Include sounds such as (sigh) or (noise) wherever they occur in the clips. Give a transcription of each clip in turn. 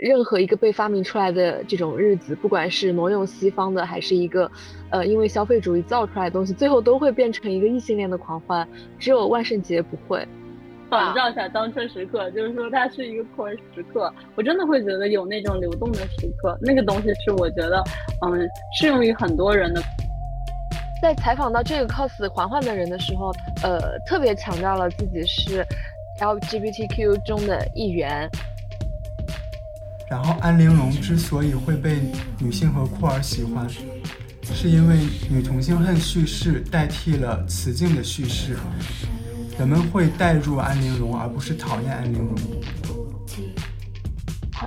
任何一个被发明出来的这种日子，不管是挪用西方的，还是一个，呃，因为消费主义造出来的东西，最后都会变成一个异性恋的狂欢。只有万圣节不会。仿照一下当车时刻，就是说它是一个酷儿时刻。我真的会觉得有那种流动的时刻，那个东西是我觉得，嗯，适用于很多人的。在采访到这个 cos 环环的人的时候，呃，特别强调了自己是 LGBTQ 中的一员。然后安陵容之所以会被女性和酷儿喜欢，是因为女同性恨叙事代替了雌竞的叙事，人们会代入安陵容，而不是讨厌安陵容。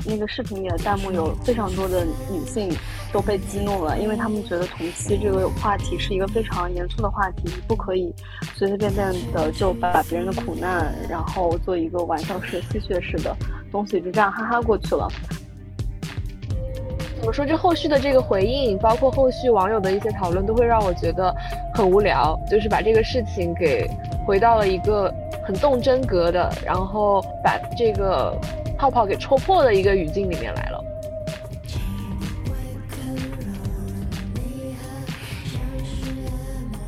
那个视频里的弹幕有非常多的女性都被激怒了，因为他们觉得同期这个话题是一个非常严肃的话题，不可以随随便便的就把别人的苦难，然后做一个玩笑式、戏谑式的。东西就这样哈哈过去了。怎么说？这后续的这个回应，包括后续网友的一些讨论，都会让我觉得很无聊。就是把这个事情给回到了一个很动真格的，然后把这个泡泡给戳破的一个语境里面来了。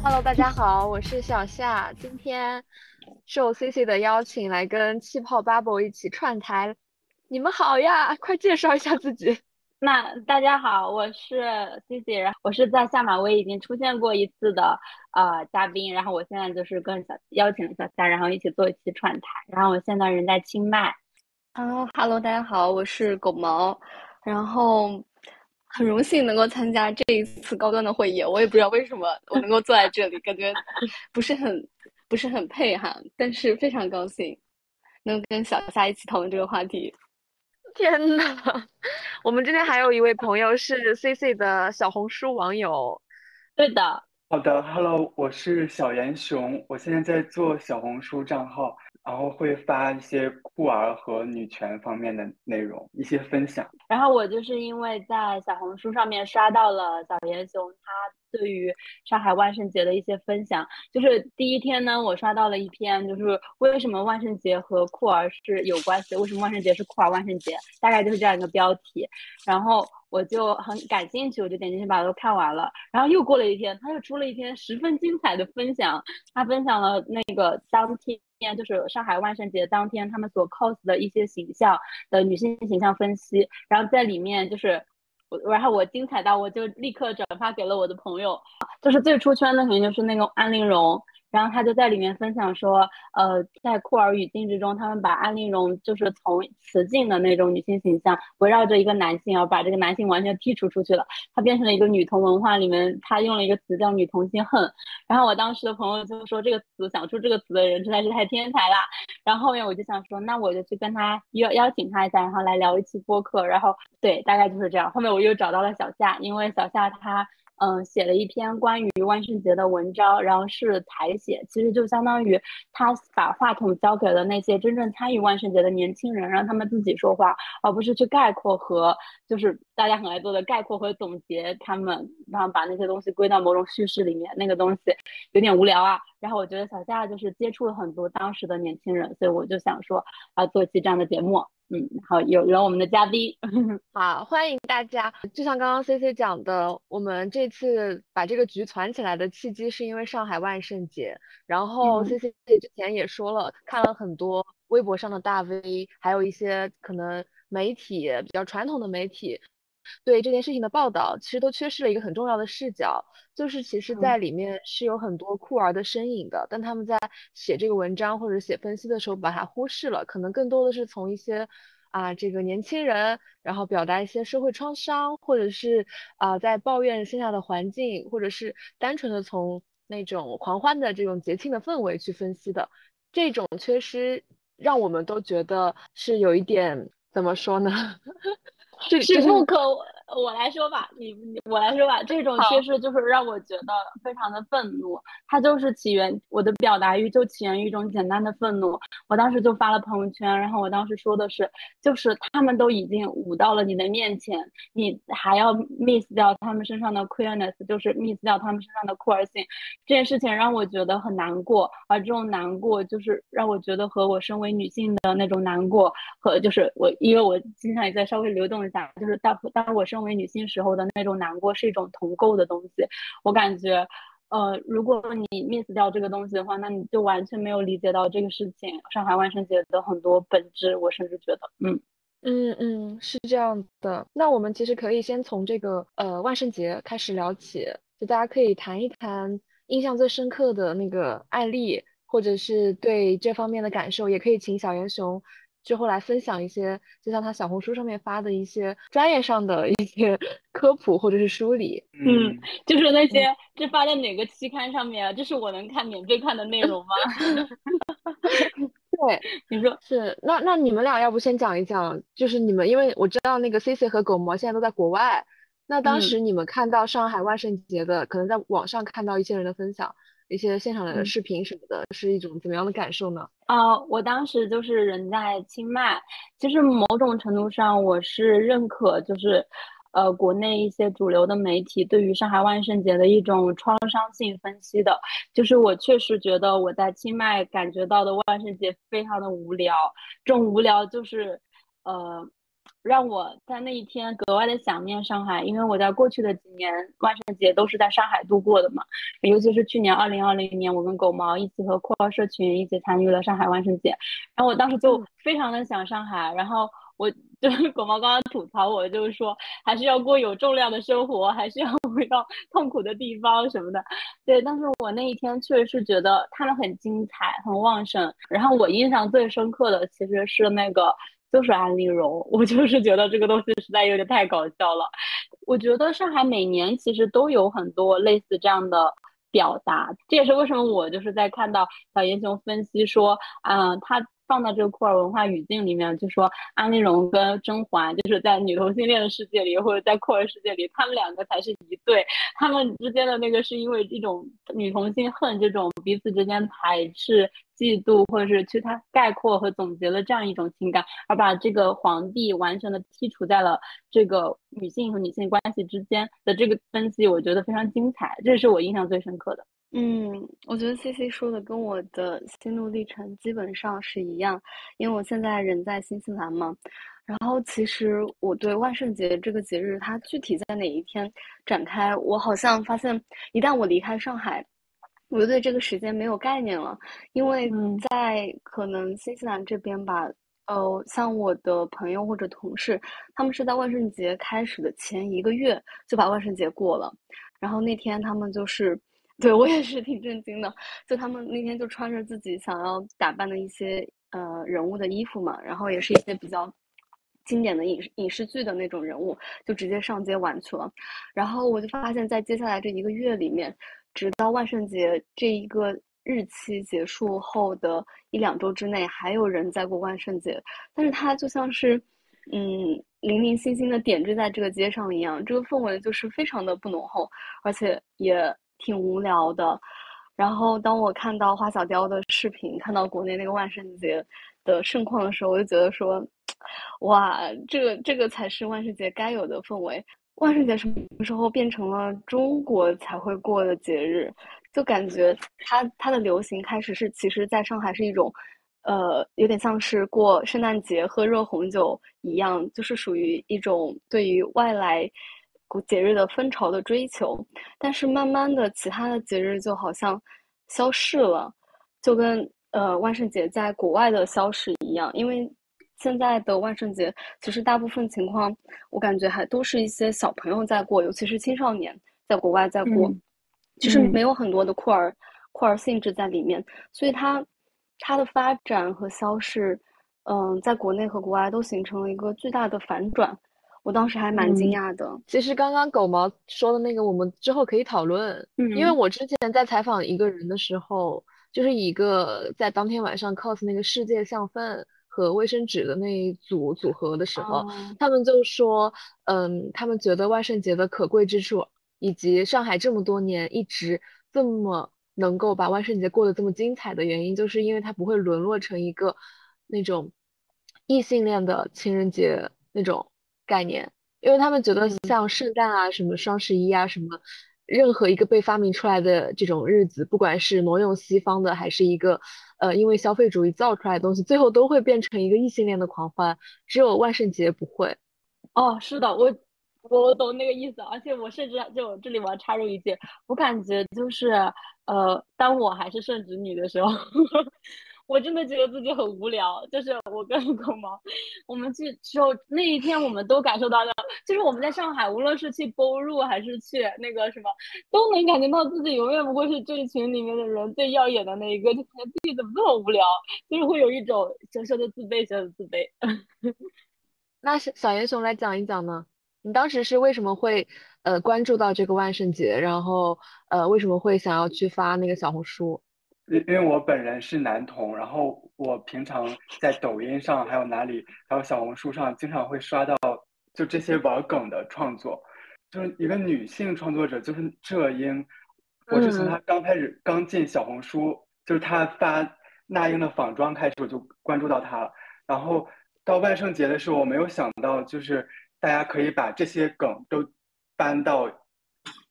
Hello，大家好，(laughs) 我是小夏，今天。受 C C 的邀请来跟气泡 Bubble 一起串台，你们好呀，快介绍一下自己。(laughs) 那大家好，我是 C C，然后我是在下马威已经出现过一次的呃嘉宾，然后我现在就是跟小邀请了小夏，然后一起做一期串台，然后我现在人在清迈。啊哈喽，大家好，我是狗毛，然后很荣幸能够参加这一次高端的会议，我也不知道为什么我能够坐在这里，感觉不是很。不是很配哈，但是非常高兴能跟小夏一起讨论这个话题。天呐，我们今天还有一位朋友是 C C 的小红书网友。对的，好的，Hello，我是小严熊，我现在在做小红书账号，然后会发一些酷儿和女权方面的内容，一些分享。然后我就是因为在小红书上面刷到了小严熊他。对于上海万圣节的一些分享，就是第一天呢，我刷到了一篇，就是为什么万圣节和酷儿是有关系？为什么万圣节是酷儿万圣节？大概就是这样一个标题。然后我就很感兴趣，我就点进去把它都看完了。然后又过了一天，他又出了一篇十分精彩的分享，他分享了那个当天，就是上海万圣节当天他们所 cos 的一些形象的女性形象分析。然后在里面就是。我然后我精彩到我就立刻转发给了我的朋友，就是最出圈的肯定就是那个安陵容。然后他就在里面分享说，呃，在酷儿语境之中，他们把安陵容就是从雌竞的那种女性形象，围绕着一个男性，而把这个男性完全剔除出去了，他变成了一个女同文化里面，他用了一个词叫女同性恨。然后我当时的朋友就说，这个词想出这个词的人实在是太天才了。然后后面我就想说，那我就去跟他邀邀请他一下，然后来聊一期播客。然后对，大概就是这样。后面我又找到了小夏，因为小夏他。嗯，写了一篇关于万圣节的文章，然后是采写，其实就相当于他把话筒交给了那些真正参与万圣节的年轻人，让他们自己说话，而不是去概括和就是大家很爱做的概括和总结他们，然后把那些东西归到某种叙事里面，那个东西有点无聊啊。然后我觉得小夏就是接触了很多当时的年轻人，所以我就想说啊，做一期这样的节目。嗯，好，有有我们的嘉宾，(laughs) 好，欢迎大家。就像刚刚 C C 讲的，我们这次把这个局攒起来的契机是因为上海万圣节。然后 C C 之前也说了，看了很多微博上的大 V，还有一些可能媒体比较传统的媒体。对这件事情的报道，其实都缺失了一个很重要的视角，就是其实在里面是有很多酷儿的身影的，但他们在写这个文章或者写分析的时候把它忽视了，可能更多的是从一些啊这个年轻人，然后表达一些社会创伤，或者是啊在抱怨线下的环境，或者是单纯的从那种狂欢的这种节庆的氛围去分析的，这种缺失让我们都觉得是有一点怎么说呢？是不可，我来说吧，你你我来说吧，这种缺失就是让我觉得非常的愤怒。它就是起源，我的表达欲就起源于一种简单的愤怒。我当时就发了朋友圈，然后我当时说的是，就是他们都已经舞到了你的面前，你还要 miss 掉他们身上的 queerness，就是 miss 掉他们身上的酷儿性。这件事情让我觉得很难过，而这种难过就是让我觉得和我身为女性的那种难过和就是我，因为我经常也在稍微流动一下，就是当当我身认为女性时候的那种难过是一种同构的东西。我感觉，呃，如果你 miss 掉这个东西的话，那你就完全没有理解到这个事情上海万圣节的很多本质。我甚至觉得，嗯嗯嗯，是这样的。那我们其实可以先从这个呃万圣节开始聊起，就大家可以谈一谈印象最深刻的那个案例，或者是对这方面的感受，也可以请小严熊。之后来分享一些，就像他小红书上面发的一些专业上的一些 (laughs) 科普或者是梳理。嗯，就是那些这发在哪个期刊上面啊？这是我能看免费看的内容吗？(laughs) 对，你说是。那那你们俩要不先讲一讲，就是你们，因为我知道那个 C C 和狗毛现在都在国外，那当时你们看到上海万圣节的，可能在网上看到一些人的分享。一些现场的视频什么的，是一种怎么样的感受呢？啊，我当时就是人在清迈，其实某种程度上我是认可，就是呃国内一些主流的媒体对于上海万圣节的一种创伤性分析的，就是我确实觉得我在清迈感觉到的万圣节非常的无聊，这种无聊就是呃。让我在那一天格外的想念上海，因为我在过去的几年万圣节都是在上海度过的嘛，尤其是去年二零二零年，我跟狗毛一起和酷儿社群一起参与了上海万圣节，然后我当时就非常的想上海，然后我就是 (laughs) 狗毛刚刚吐槽我，就是说还是要过有重量的生活，还是要回到痛苦的地方什么的，对，但是我那一天确实是觉得他们很精彩，很旺盛，然后我印象最深刻的其实是那个。就是安陵容，我就是觉得这个东西实在有点太搞笑了。我觉得上海每年其实都有很多类似这样的表达，这也是为什么我就是在看到小英雄分析说，嗯，他。放到这个酷儿文化语境里面，就说安陵容跟甄嬛，就是在女同性恋的世界里，或者在酷儿世界里，他们两个才是一对。他们之间的那个是因为一种女同性恨这种彼此之间排斥、嫉妒，或者是去他概括和总结了这样一种情感，而把这个皇帝完全的剔除在了这个女性和女性关系之间的这个分析，我觉得非常精彩，这是我印象最深刻的。嗯，我觉得 C C 说的跟我的心路历程基本上是一样，因为我现在人在新西兰嘛。然后其实我对万圣节这个节日，它具体在哪一天展开，我好像发现，一旦我离开上海，我就对这个时间没有概念了。因为在可能新西兰这边吧，呃，像我的朋友或者同事，他们是在万圣节开始的前一个月就把万圣节过了，然后那天他们就是。对我也是挺震惊的，就他们那天就穿着自己想要打扮的一些呃人物的衣服嘛，然后也是一些比较经典的影影视剧的那种人物，就直接上街玩去了。然后我就发现，在接下来这一个月里面，直到万圣节这一个日期结束后的一两周之内，还有人在过万圣节，但是它就像是嗯零零星星的点缀在这个街上一样，这个氛围就是非常的不浓厚，而且也。挺无聊的，然后当我看到花小雕的视频，看到国内那个万圣节的盛况的时候，我就觉得说，哇，这个这个才是万圣节该有的氛围。万圣节什么时候变成了中国才会过的节日？就感觉它它的流行开始是，其实在上海是一种，呃，有点像是过圣诞节喝热红酒一样，就是属于一种对于外来。节日的风潮的追求，但是慢慢的，其他的节日就好像消逝了，就跟呃万圣节在国外的消失一样。因为现在的万圣节，其实大部分情况，我感觉还都是一些小朋友在过，尤其是青少年在国外在过，其实没有很多的酷儿酷儿性质在里面，所以它它的发展和消逝，嗯，在国内和国外都形成了一个巨大的反转。我当时还蛮惊讶的。其实刚刚狗毛说的那个，我们之后可以讨论。嗯，因为我之前在采访一个人的时候，就是一个在当天晚上 cos 那个世界相分和卫生纸的那一组组合的时候，他们就说，嗯，他们觉得万圣节的可贵之处，以及上海这么多年一直这么能够把万圣节过得这么精彩的原因，就是因为它不会沦落成一个那种异性恋的情人节那种概念，因为他们觉得像圣诞啊、什么双十一啊、什么。任何一个被发明出来的这种日子，不管是挪用西方的，还是一个呃因为消费主义造出来的东西，最后都会变成一个异性恋的狂欢。只有万圣节不会。哦，是的，我我懂那个意思，而且我甚至就这里我要插入一句，我感觉就是呃，当我还是圣旨女的时候。我真的觉得自己很无聊，就是我跟狗毛，我们去之后那一天，我们都感受到了，就是我们在上海，无论是去播入还是去那个什么，都能感觉到自己永远不过是这一群里面的人最耀眼的那一个，就感觉自己怎么这么无聊，就是会有一种小小的自卑，小小的自卑。(laughs) 那小小严熊来讲一讲呢？你当时是为什么会呃关注到这个万圣节，然后呃为什么会想要去发那个小红书？因因为我本人是男同，然后我平常在抖音上还有哪里，还有小红书上，经常会刷到就这些玩梗的创作，就是一个女性创作者，就是浙英，我是从她刚开始刚进小红书，就是她发那英的仿妆开始，我就关注到她了。然后到万圣节的时候，我没有想到，就是大家可以把这些梗都搬到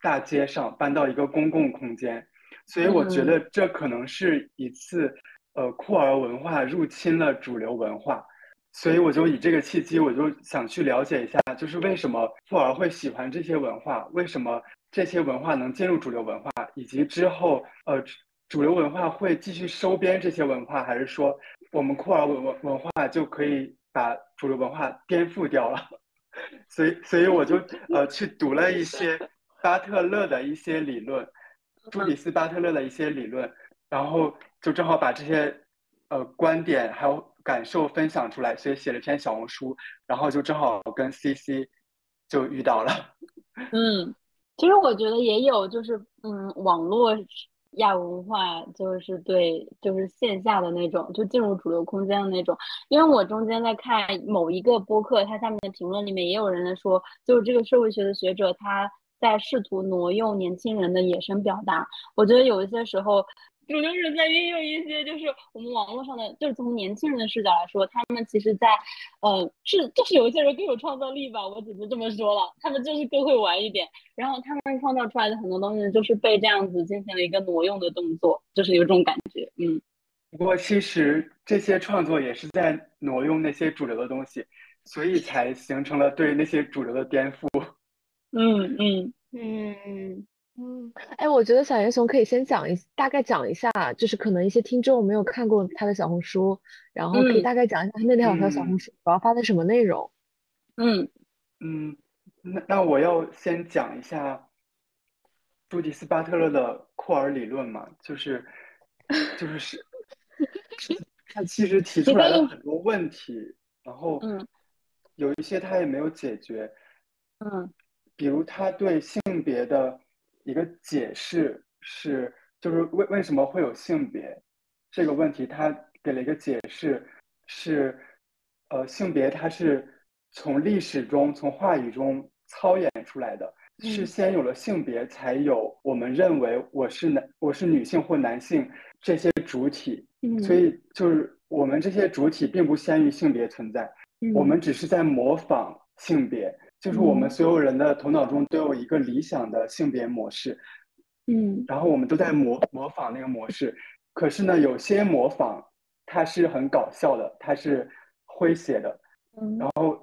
大街上，搬到一个公共空间。所以我觉得这可能是一次，呃，酷儿文化入侵了主流文化，所以我就以这个契机，我就想去了解一下，就是为什么酷儿会喜欢这些文化，为什么这些文化能进入主流文化，以及之后，呃，主流文化会继续收编这些文化，还是说我们酷儿文文文化就可以把主流文化颠覆掉了？(laughs) 所以，所以我就呃去读了一些巴特勒的一些理论。朱迪斯·巴特勒的一些理论，然后就正好把这些呃观点还有感受分享出来，所以写了篇小红书，然后就正好跟 CC 就遇到了。(laughs) 嗯，其实我觉得也有，就是嗯，网络亚文化就是对，就是线下的那种，就进入主流空间的那种。因为我中间在看某一个播客，它下面的评论里面也有人在说，就是这个社会学的学者他。在试图挪用年轻人的野生表达，我觉得有一些时候，主流人在运用一些就是我们网络上的，就是从年轻人的视角来说，他们其实，在呃是就是有一些人更有创造力吧，我只能这么说了，他们就是更会玩一点，然后他们创造出来的很多东西就是被这样子进行了一个挪用的动作，就是有这种感觉，嗯。不过其实这些创作也是在挪用那些主流的东西，所以才形成了对那些主流的颠覆。嗯嗯嗯嗯嗯，哎，我觉得小严熊可以先讲一大概讲一下，就是可能一些听众没有看过他的小红书，然后可以大概讲一下他那两条小红书主要发的什么内容。嗯嗯，那那我要先讲一下朱迪斯·巴特勒的库尔理论嘛，就是就是是，他其实提出来了很多问题，然后有一些他也没有解决。嗯。比如他对性别的一个解释是，就是为为什么会有性别这个问题，他给了一个解释是，呃，性别它是从历史中、从话语中操演出来的，是先有了性别，才有我们认为我是男、我是女性或男性这些主体。所以就是我们这些主体并不先于性别存在，我们只是在模仿性别。就是我们所有人的头脑中都有一个理想的性别模式，嗯，然后我们都在模模仿那个模式。可是呢，有些模仿它是很搞笑的，它是诙谐的，嗯，然后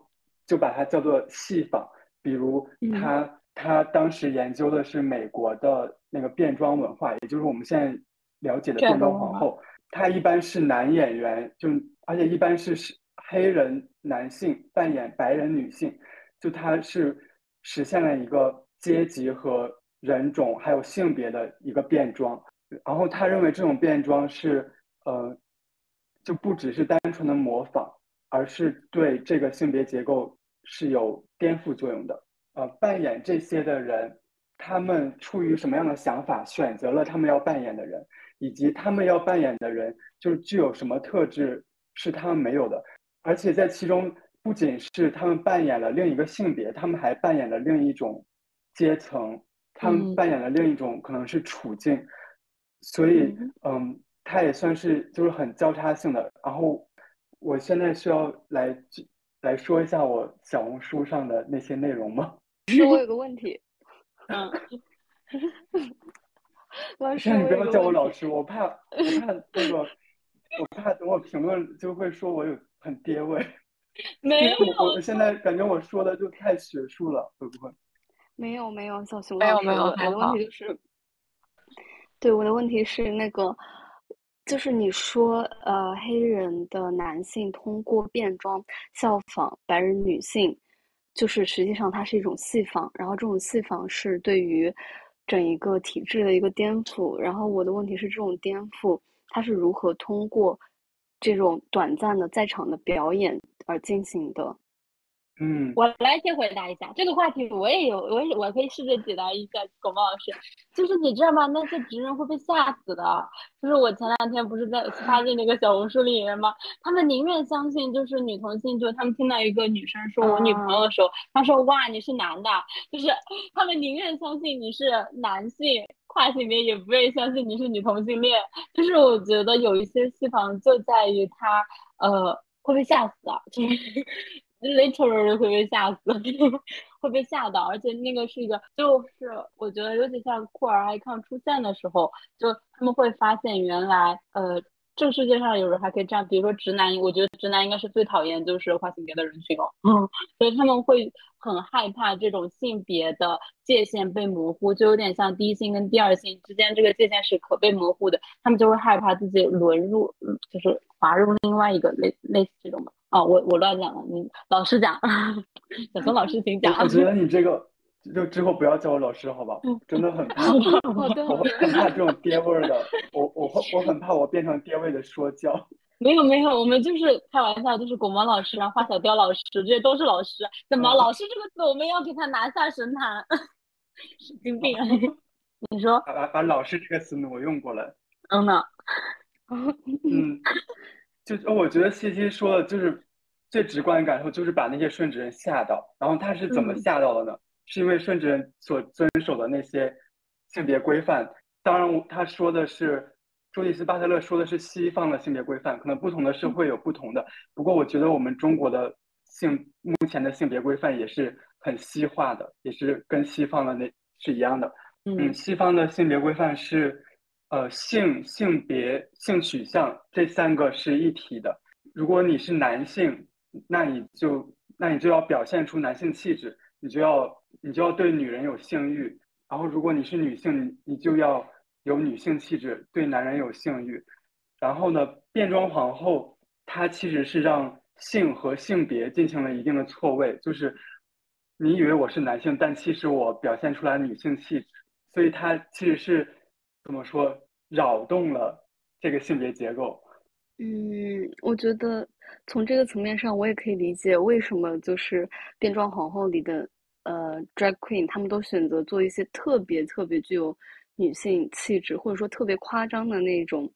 就把它叫做戏仿。比如他他当时研究的是美国的那个变装文化，也就是我们现在了解的变装皇后。他一般是男演员，就而且一般是是黑人男性扮演白人女性。就它是实现了一个阶级和人种还有性别的一个变装，然后他认为这种变装是呃，就不只是单纯的模仿，而是对这个性别结构是有颠覆作用的。呃，扮演这些的人，他们出于什么样的想法选择了他们要扮演的人，以及他们要扮演的人就是具有什么特质，是他们没有的，而且在其中不仅是他们扮演了另一个性别，他们还扮演了另一种阶层，他们扮演了另一种可能是处境，所以嗯，它也算是就是很交叉性的。然后我现在需要来来说一下我小红书上的那些内容吗？(laughs) (laughs) 是我有个问题，(laughs) 嗯，老师，你不要叫我老师，我怕我怕那个。我怕等我评论就会说我有很爹味，(laughs) 没有，我现在感觉我说的就太学术了，会不会？(laughs) 没有没有，小熊没有没有，我的问题就是，对我的问题是那个，就是你说呃黑人的男性通过变装效仿白人女性，就是实际上它是一种戏仿，然后这种戏仿是对于整一个体制的一个颠覆，然后我的问题是这种颠覆。它是如何通过这种短暂的在场的表演而进行的？嗯，我来先回答一下这个话题，我也有，我也我可以试着解答一下。狗毛老师，就是你知道吗？那些直人会被吓死的。就是我前两天不是在发现那个小红书里面吗？他们宁愿相信就是女同性，就是他们听到一个女生说我女朋友的时候，他说哇你是男的，就是他们宁愿相信你是男性。跨性别也不愿意相信你是女同性恋，就是我觉得有一些戏仿就在于他，呃，会被吓死啊，就是 literally 会被吓死，(laughs) 会被吓到，而且那个是一个，就是我觉得尤其像酷儿 icon 出现的时候，就他们会发现原来，呃。这个世界上有人还可以这样，比如说直男，我觉得直男应该是最讨厌就是跨性别的人群哦，嗯，(laughs) 所以他们会很害怕这种性别的界限被模糊，就有点像第一性跟第二性之间这个界限是可被模糊的，他们就会害怕自己沦入，就是滑入另外一个类类似这种的。哦，我我乱讲了，你老实讲，(laughs) 小松老师请讲。我觉得你这个。就之后不要叫我老师，好吧？真的很怕，(laughs) 我很怕这种爹味儿的。我我我很怕我变成爹味的说教。(laughs) 没有没有，我们就是开玩笑，就是果毛老师，然后花小雕老师，这些都是老师。怎么老师这个词我们要给他拿下神坛？(laughs) 神经病！你说把把老师这个词挪用过来。嗯呢。嗯，就我觉得西西说的就是最直观的感受，就是把那些顺直人吓到。然后他是怎么吓到的呢？是因为顺直人所遵守的那些性别规范，当然他说的是朱迪斯巴特勒说的是西方的性别规范，可能不同的社会有不同的。不过我觉得我们中国的性目前的性别规范也是很西化的，也是跟西方的那是一样的。嗯，西方的性别规范是呃性、性别、性取向这三个是一体的。如果你是男性，那你就那你就要表现出男性气质，你就要。你就要对女人有性欲，然后如果你是女性，你就要有女性气质，对男人有性欲。然后呢，变装皇后她其实是让性和性别进行了一定的错位，就是你以为我是男性，但其实我表现出来女性气质，所以她其实是怎么说扰动了这个性别结构。嗯，我觉得从这个层面上，我也可以理解为什么就是变装皇后里的。呃，drag queen，他们都选择做一些特别特别具有女性气质，或者说特别夸张的那种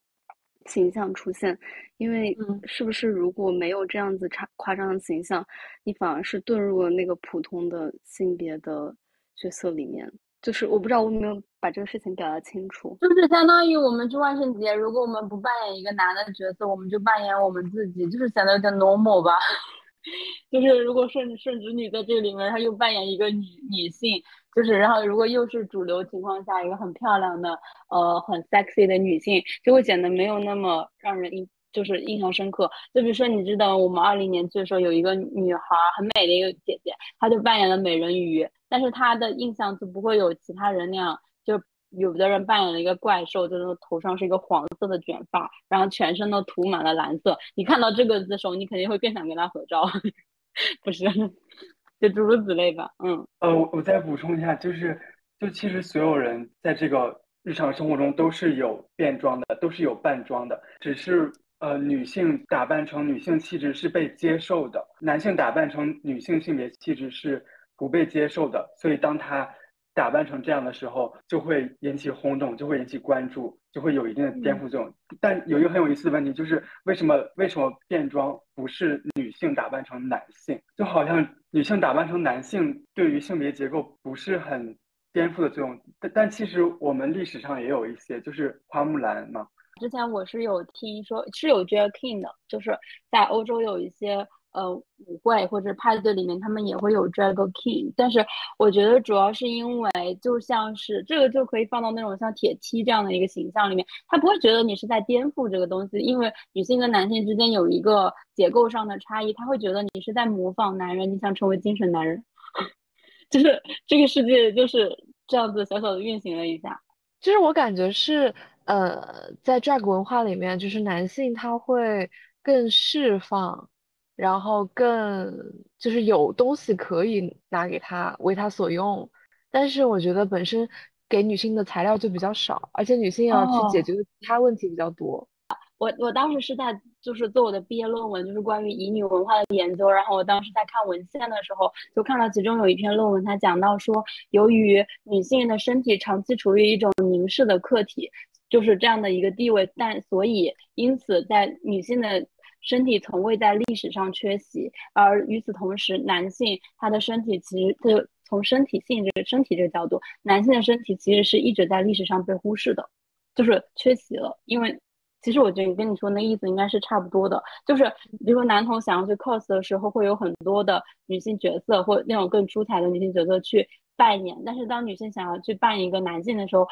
形象出现。因为是不是如果没有这样子差夸张的形象，你反而是遁入了那个普通的性别的角色里面？就是我不知道我有没有把这个事情表达清楚。就是相当于我们去万圣节，如果我们不扮演一个男的角色，我们就扮演我们自己，就是显得有点 normal 吧。(laughs) 就是如果顺顺直女在这里面，她又扮演一个女女性，就是然后如果又是主流情况下一个很漂亮的呃很 sexy 的女性，就会显得没有那么让人印就是印象深刻。就比如说你知道我们二零年的时候有一个女孩很美的一个姐姐，她就扮演了美人鱼，但是她的印象就不会有其他人那样。有的人扮演了一个怪兽，就是头上是一个黄色的卷发，然后全身都涂满了蓝色。你看到这个的时候，你肯定会更想跟他合照，(laughs) 不是？(laughs) 就诸如此类吧。嗯。呃，我我再补充一下，就是就其实所有人在这个日常生活中都是有变装的，都是有扮装的，只是呃女性打扮成女性气质是被接受的，男性打扮成女性性别气质是不被接受的。所以当他打扮成这样的时候，就会引起轰动，就会引起关注，就会有一定的颠覆作用。但有一个很有意思的问题，就是为什么为什么变装不是女性打扮成男性？就好像女性打扮成男性对于性别结构不是很颠覆的作用。但但其实我们历史上也有一些，就是花木兰嘛。之前我是有听说是有 drag king 的，就是在欧洲有一些。呃，舞会或者派对里面，他们也会有 drag king，但是我觉得主要是因为，就像是这个就可以放到那种像铁梯这样的一个形象里面，他不会觉得你是在颠覆这个东西，因为女性跟男性之间有一个结构上的差异，他会觉得你是在模仿男人，你想成为精神男人，(laughs) 就是这个世界就是这样子小小的运行了一下。其实我感觉是，呃，在 drag 文化里面，就是男性他会更释放。然后更就是有东西可以拿给他为他所用，但是我觉得本身给女性的材料就比较少，而且女性要去解决的其他问题比较多。我我当时是在就是做我的毕业论文，就是关于乙女文化的研究，然后我当时在看文献的时候，就看到其中有一篇论文，它讲到说，由于女性的身体长期处于一种凝视的客体，就是这样的一个地位，但所以因此在女性的。身体从未在历史上缺席，而与此同时，男性他的身体其实就从身体性这个身体这个角度，男性的身体其实是一直在历史上被忽视的，就是缺席了。因为其实我觉得你跟你说那意思应该是差不多的，就是比如说男童想要去 cos 的时候，会有很多的女性角色或那种更出彩的女性角色去扮演，但是当女性想要去扮演一个男性的时候，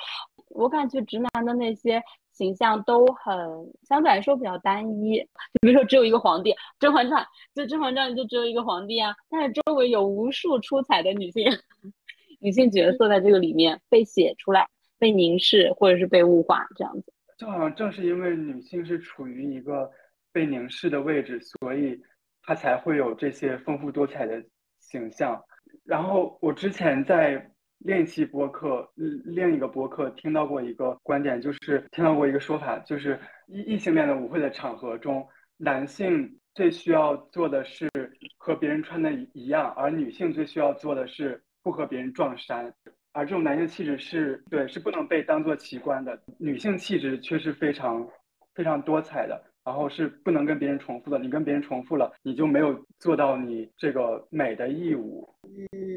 我感觉直男的那些。形象都很相对来说比较单一，就比如说只有一个皇帝，《甄嬛传》就《甄嬛传》就只有一个皇帝啊，但是周围有无数出彩的女性 (laughs) 女性角色在这个里面被写出来、被凝视或者是被物化这样子。就好像正是因为女性是处于一个被凝视的位置，所以她才会有这些丰富多彩的形象。然后我之前在。另一期播客，另一个播客听到过一个观点，就是听到过一个说法，就是异异性恋的舞会的场合中，男性最需要做的是和别人穿的一样，而女性最需要做的是不和别人撞衫，而这种男性气质是对是不能被当做奇观的，女性气质却是非常非常多彩的。然后是不能跟别人重复的，你跟别人重复了，你就没有做到你这个美的义务。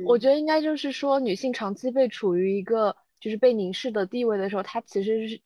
我觉得应该就是说，女性长期被处于一个就是被凝视的地位的时候，她其实是。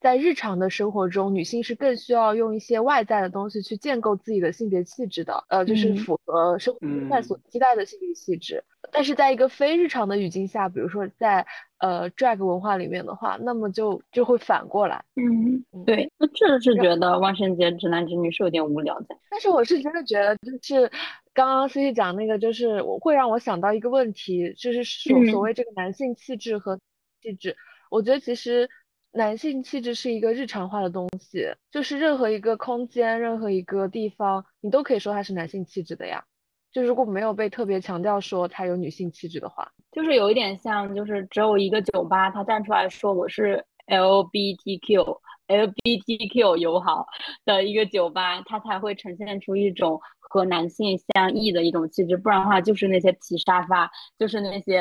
在日常的生活中，女性是更需要用一些外在的东西去建构自己的性别气质的，呃，就是符合生活状态所期待的性别气质。但是在一个非日常的语境下，比如说在呃 drag 文化里面的话，那么就就会反过来。嗯，对，那确实是觉得万圣节直男直女是有点无聊的。但是我是真的觉得，就是刚刚 C C 讲那个，就是我会让我想到一个问题，就是所所谓这个男性气质和气质，我觉得其实。男性气质是一个日常化的东西，就是任何一个空间、任何一个地方，你都可以说它是男性气质的呀。就如果没有被特别强调说它有女性气质的话，就是有一点像，就是只有一个酒吧，他站出来说我是 LBTQ、LBTQ 友好的一个酒吧，它才会呈现出一种和男性相异的一种气质。不然的话，就是那些皮沙发，就是那些，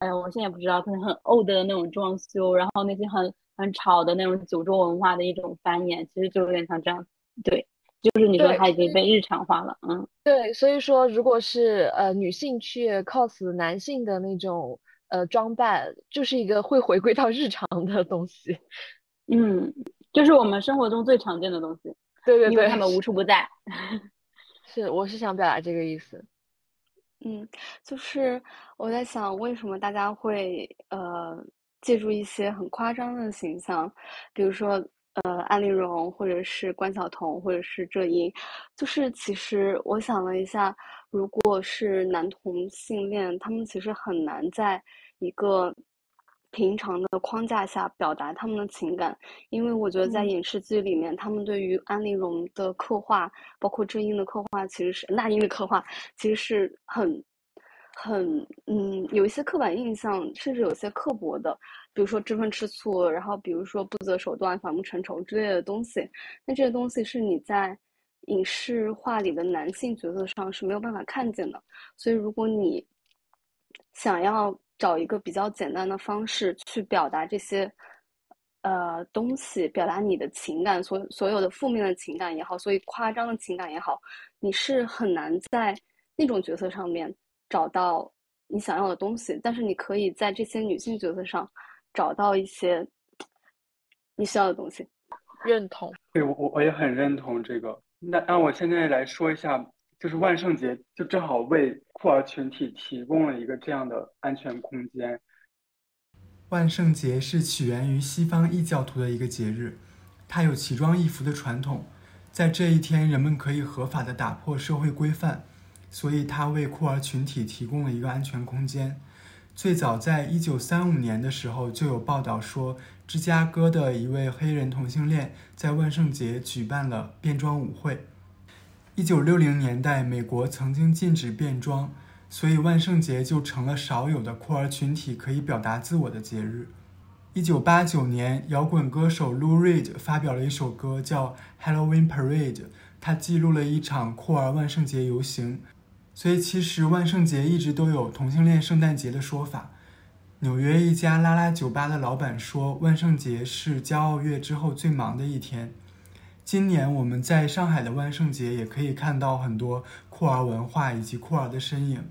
哎呀，我现在也不知道，可能很 old 的那种装修，然后那些很。很吵的那种九州文化的一种繁衍，其实就有点像这样，对，就是你说它已经被日常化了，嗯，对，所以说如果是呃女性去 cos 男性的那种呃装扮，就是一个会回归到日常的东西，嗯，就是我们生活中最常见的东西，对对对，因为他们无处不在，(laughs) 是，我是想表达这个意思，嗯，就是我在想为什么大家会呃。借助一些很夸张的形象，比如说呃安陵容，或者是关晓彤，或者是郑英，就是其实我想了一下，如果是男同性恋，他们其实很难在一个平常的框架下表达他们的情感，因为我觉得在影视剧里面，他们对于安陵容的刻画，包括郑英的刻画，其实是那英的刻画，其实是很。很嗯，有一些刻板印象，甚至有些刻薄的，比如说知风吃醋，然后比如说不择手段、反目成仇之类的东西。那这些东西是你在影视化里的男性角色上是没有办法看见的。所以，如果你想要找一个比较简单的方式去表达这些呃东西，表达你的情感，所所有的负面的情感也好，所以夸张的情感也好，你是很难在那种角色上面找到你想要的东西，但是你可以在这些女性角色上找到一些你需要的东西。认同，对我我我也很认同这个。那那我现在来说一下，就是万圣节就正好为酷儿群体提供了一个这样的安全空间。万圣节是起源于西方异教徒的一个节日，它有奇装异服的传统，在这一天人们可以合法的打破社会规范，所以它为酷儿群体提供了一个安全空间。最早在一九三五年的时候，就有报道说，芝加哥的一位黑人同性恋在万圣节举办了变装舞会。一九六零年代，美国曾经禁止变装，所以万圣节就成了少有的酷儿群体可以表达自我的节日。一九八九年，摇滚歌手 Lou Reed 发表了一首歌叫《Halloween Parade》，他记录了一场酷儿万圣节游行。所以，其实万圣节一直都有同性恋圣诞节的说法。纽约一家拉拉酒吧的老板说，万圣节是骄傲月之后最忙的一天。今年我们在上海的万圣节也可以看到很多酷儿文化以及酷儿的身影。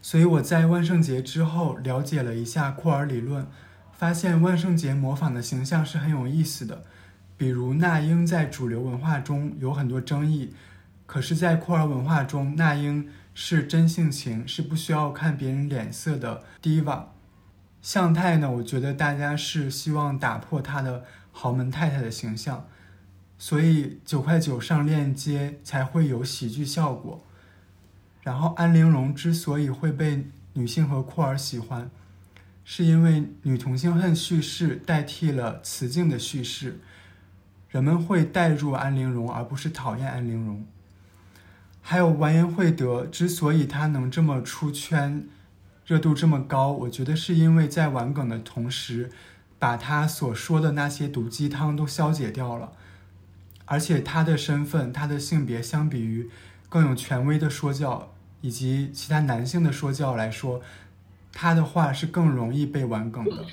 所以我在万圣节之后了解了一下酷儿理论，发现万圣节模仿的形象是很有意思的。比如那英在主流文化中有很多争议，可是，在酷儿文化中，那英。是真性情，是不需要看别人脸色的 diva。向太呢？我觉得大家是希望打破她的豪门太太的形象，所以九块九上链接才会有喜剧效果。然后安陵容之所以会被女性和酷儿喜欢，是因为女同性恨叙事代替了雌竞的叙事，人们会代入安陵容，而不是讨厌安陵容。还有完颜慧德之所以他能这么出圈，热度这么高，我觉得是因为在玩梗的同时，把他所说的那些毒鸡汤都消解掉了，而且他的身份、他的性别，相比于更有权威的说教以及其他男性的说教来说，他的话是更容易被玩梗的。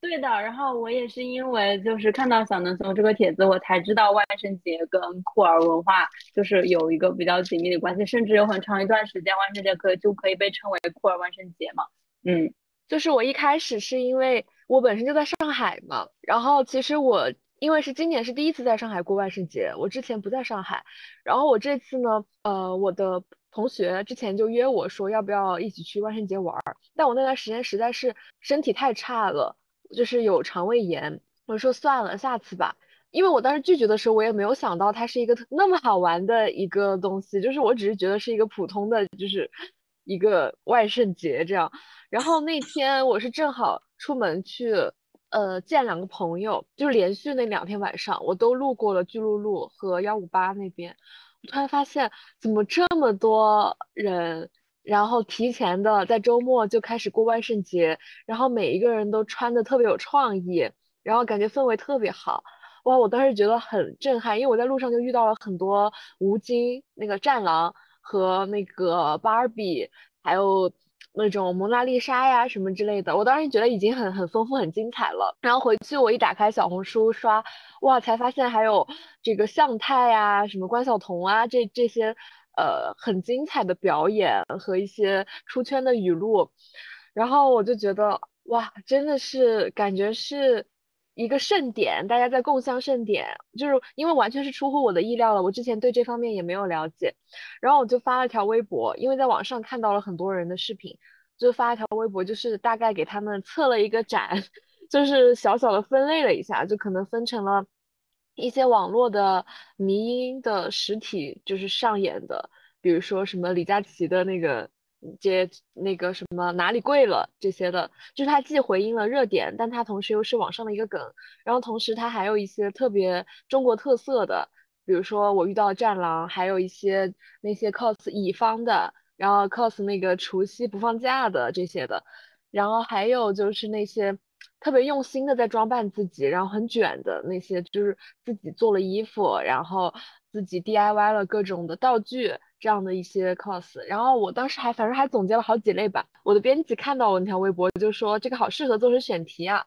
对的，然后我也是因为就是看到小能怂这个帖子，我才知道万圣节跟酷儿文化就是有一个比较紧密的关系，甚至有很长一段时间万圣节可以就可以被称为酷儿万圣节嘛。嗯，就是我一开始是因为我本身就在上海嘛，然后其实我因为是今年是第一次在上海过万圣节，我之前不在上海，然后我这次呢，呃，我的同学之前就约我说要不要一起去万圣节玩儿，但我那段时间实在是身体太差了。就是有肠胃炎，我说算了，下次吧。因为我当时拒绝的时候，我也没有想到它是一个那么好玩的一个东西，就是我只是觉得是一个普通的，就是一个万圣节这样。然后那天我是正好出门去，呃，见两个朋友，就连续那两天晚上，我都路过了巨鹿路和幺五八那边，我突然发现怎么这么多人。然后提前的在周末就开始过万圣节，然后每一个人都穿的特别有创意，然后感觉氛围特别好，哇！我当时觉得很震撼，因为我在路上就遇到了很多吴京、那个战狼和那个芭比，还有那种蒙娜丽莎呀什么之类的，我当时觉得已经很很丰富、很精彩了。然后回去我一打开小红书刷，哇，才发现还有这个向太呀、什么关晓彤啊，这这些。呃，很精彩的表演和一些出圈的语录，然后我就觉得哇，真的是感觉是一个盛典，大家在共襄盛典，就是因为完全是出乎我的意料了，我之前对这方面也没有了解，然后我就发了条微博，因为在网上看到了很多人的视频，就发了条微博，就是大概给他们测了一个展，(laughs) 就是小小的分类了一下，就可能分成了。一些网络的迷音的实体就是上演的，比如说什么李佳琦的那个接那个什么哪里贵了这些的，就是它既回应了热点，但它同时又是网上的一个梗，然后同时它还有一些特别中国特色的，比如说我遇到战狼，还有一些那些 cos 乙方的，然后 cos 那个除夕不放假的这些的，然后还有就是那些。特别用心的在装扮自己，然后很卷的那些，就是自己做了衣服，然后自己 DIY 了各种的道具，这样的一些 cos，然后我当时还反正还总结了好几类吧。我的编辑看到我那条微博就说这个好适合做成选题啊，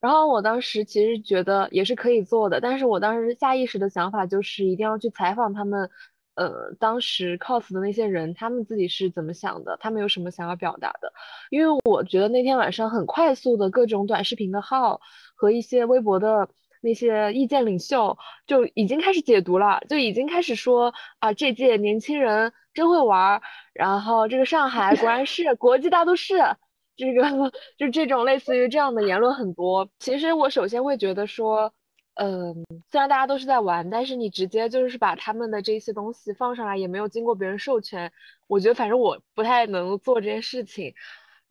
然后我当时其实觉得也是可以做的，但是我当时下意识的想法就是一定要去采访他们，呃，当时 cos 的那些人，他们自己是怎么想的，他们有什么想要表达的，因为我觉得那天晚上很快速的各种短视频的号和一些微博的。那些意见领袖就已经开始解读了，就已经开始说啊，这届年轻人真会玩，然后这个上海果然是国际大都市，这个 (laughs) 就这种类似于这样的言论很多。其实我首先会觉得说，嗯，虽然大家都是在玩，但是你直接就是把他们的这些东西放上来，也没有经过别人授权，我觉得反正我不太能做这件事情。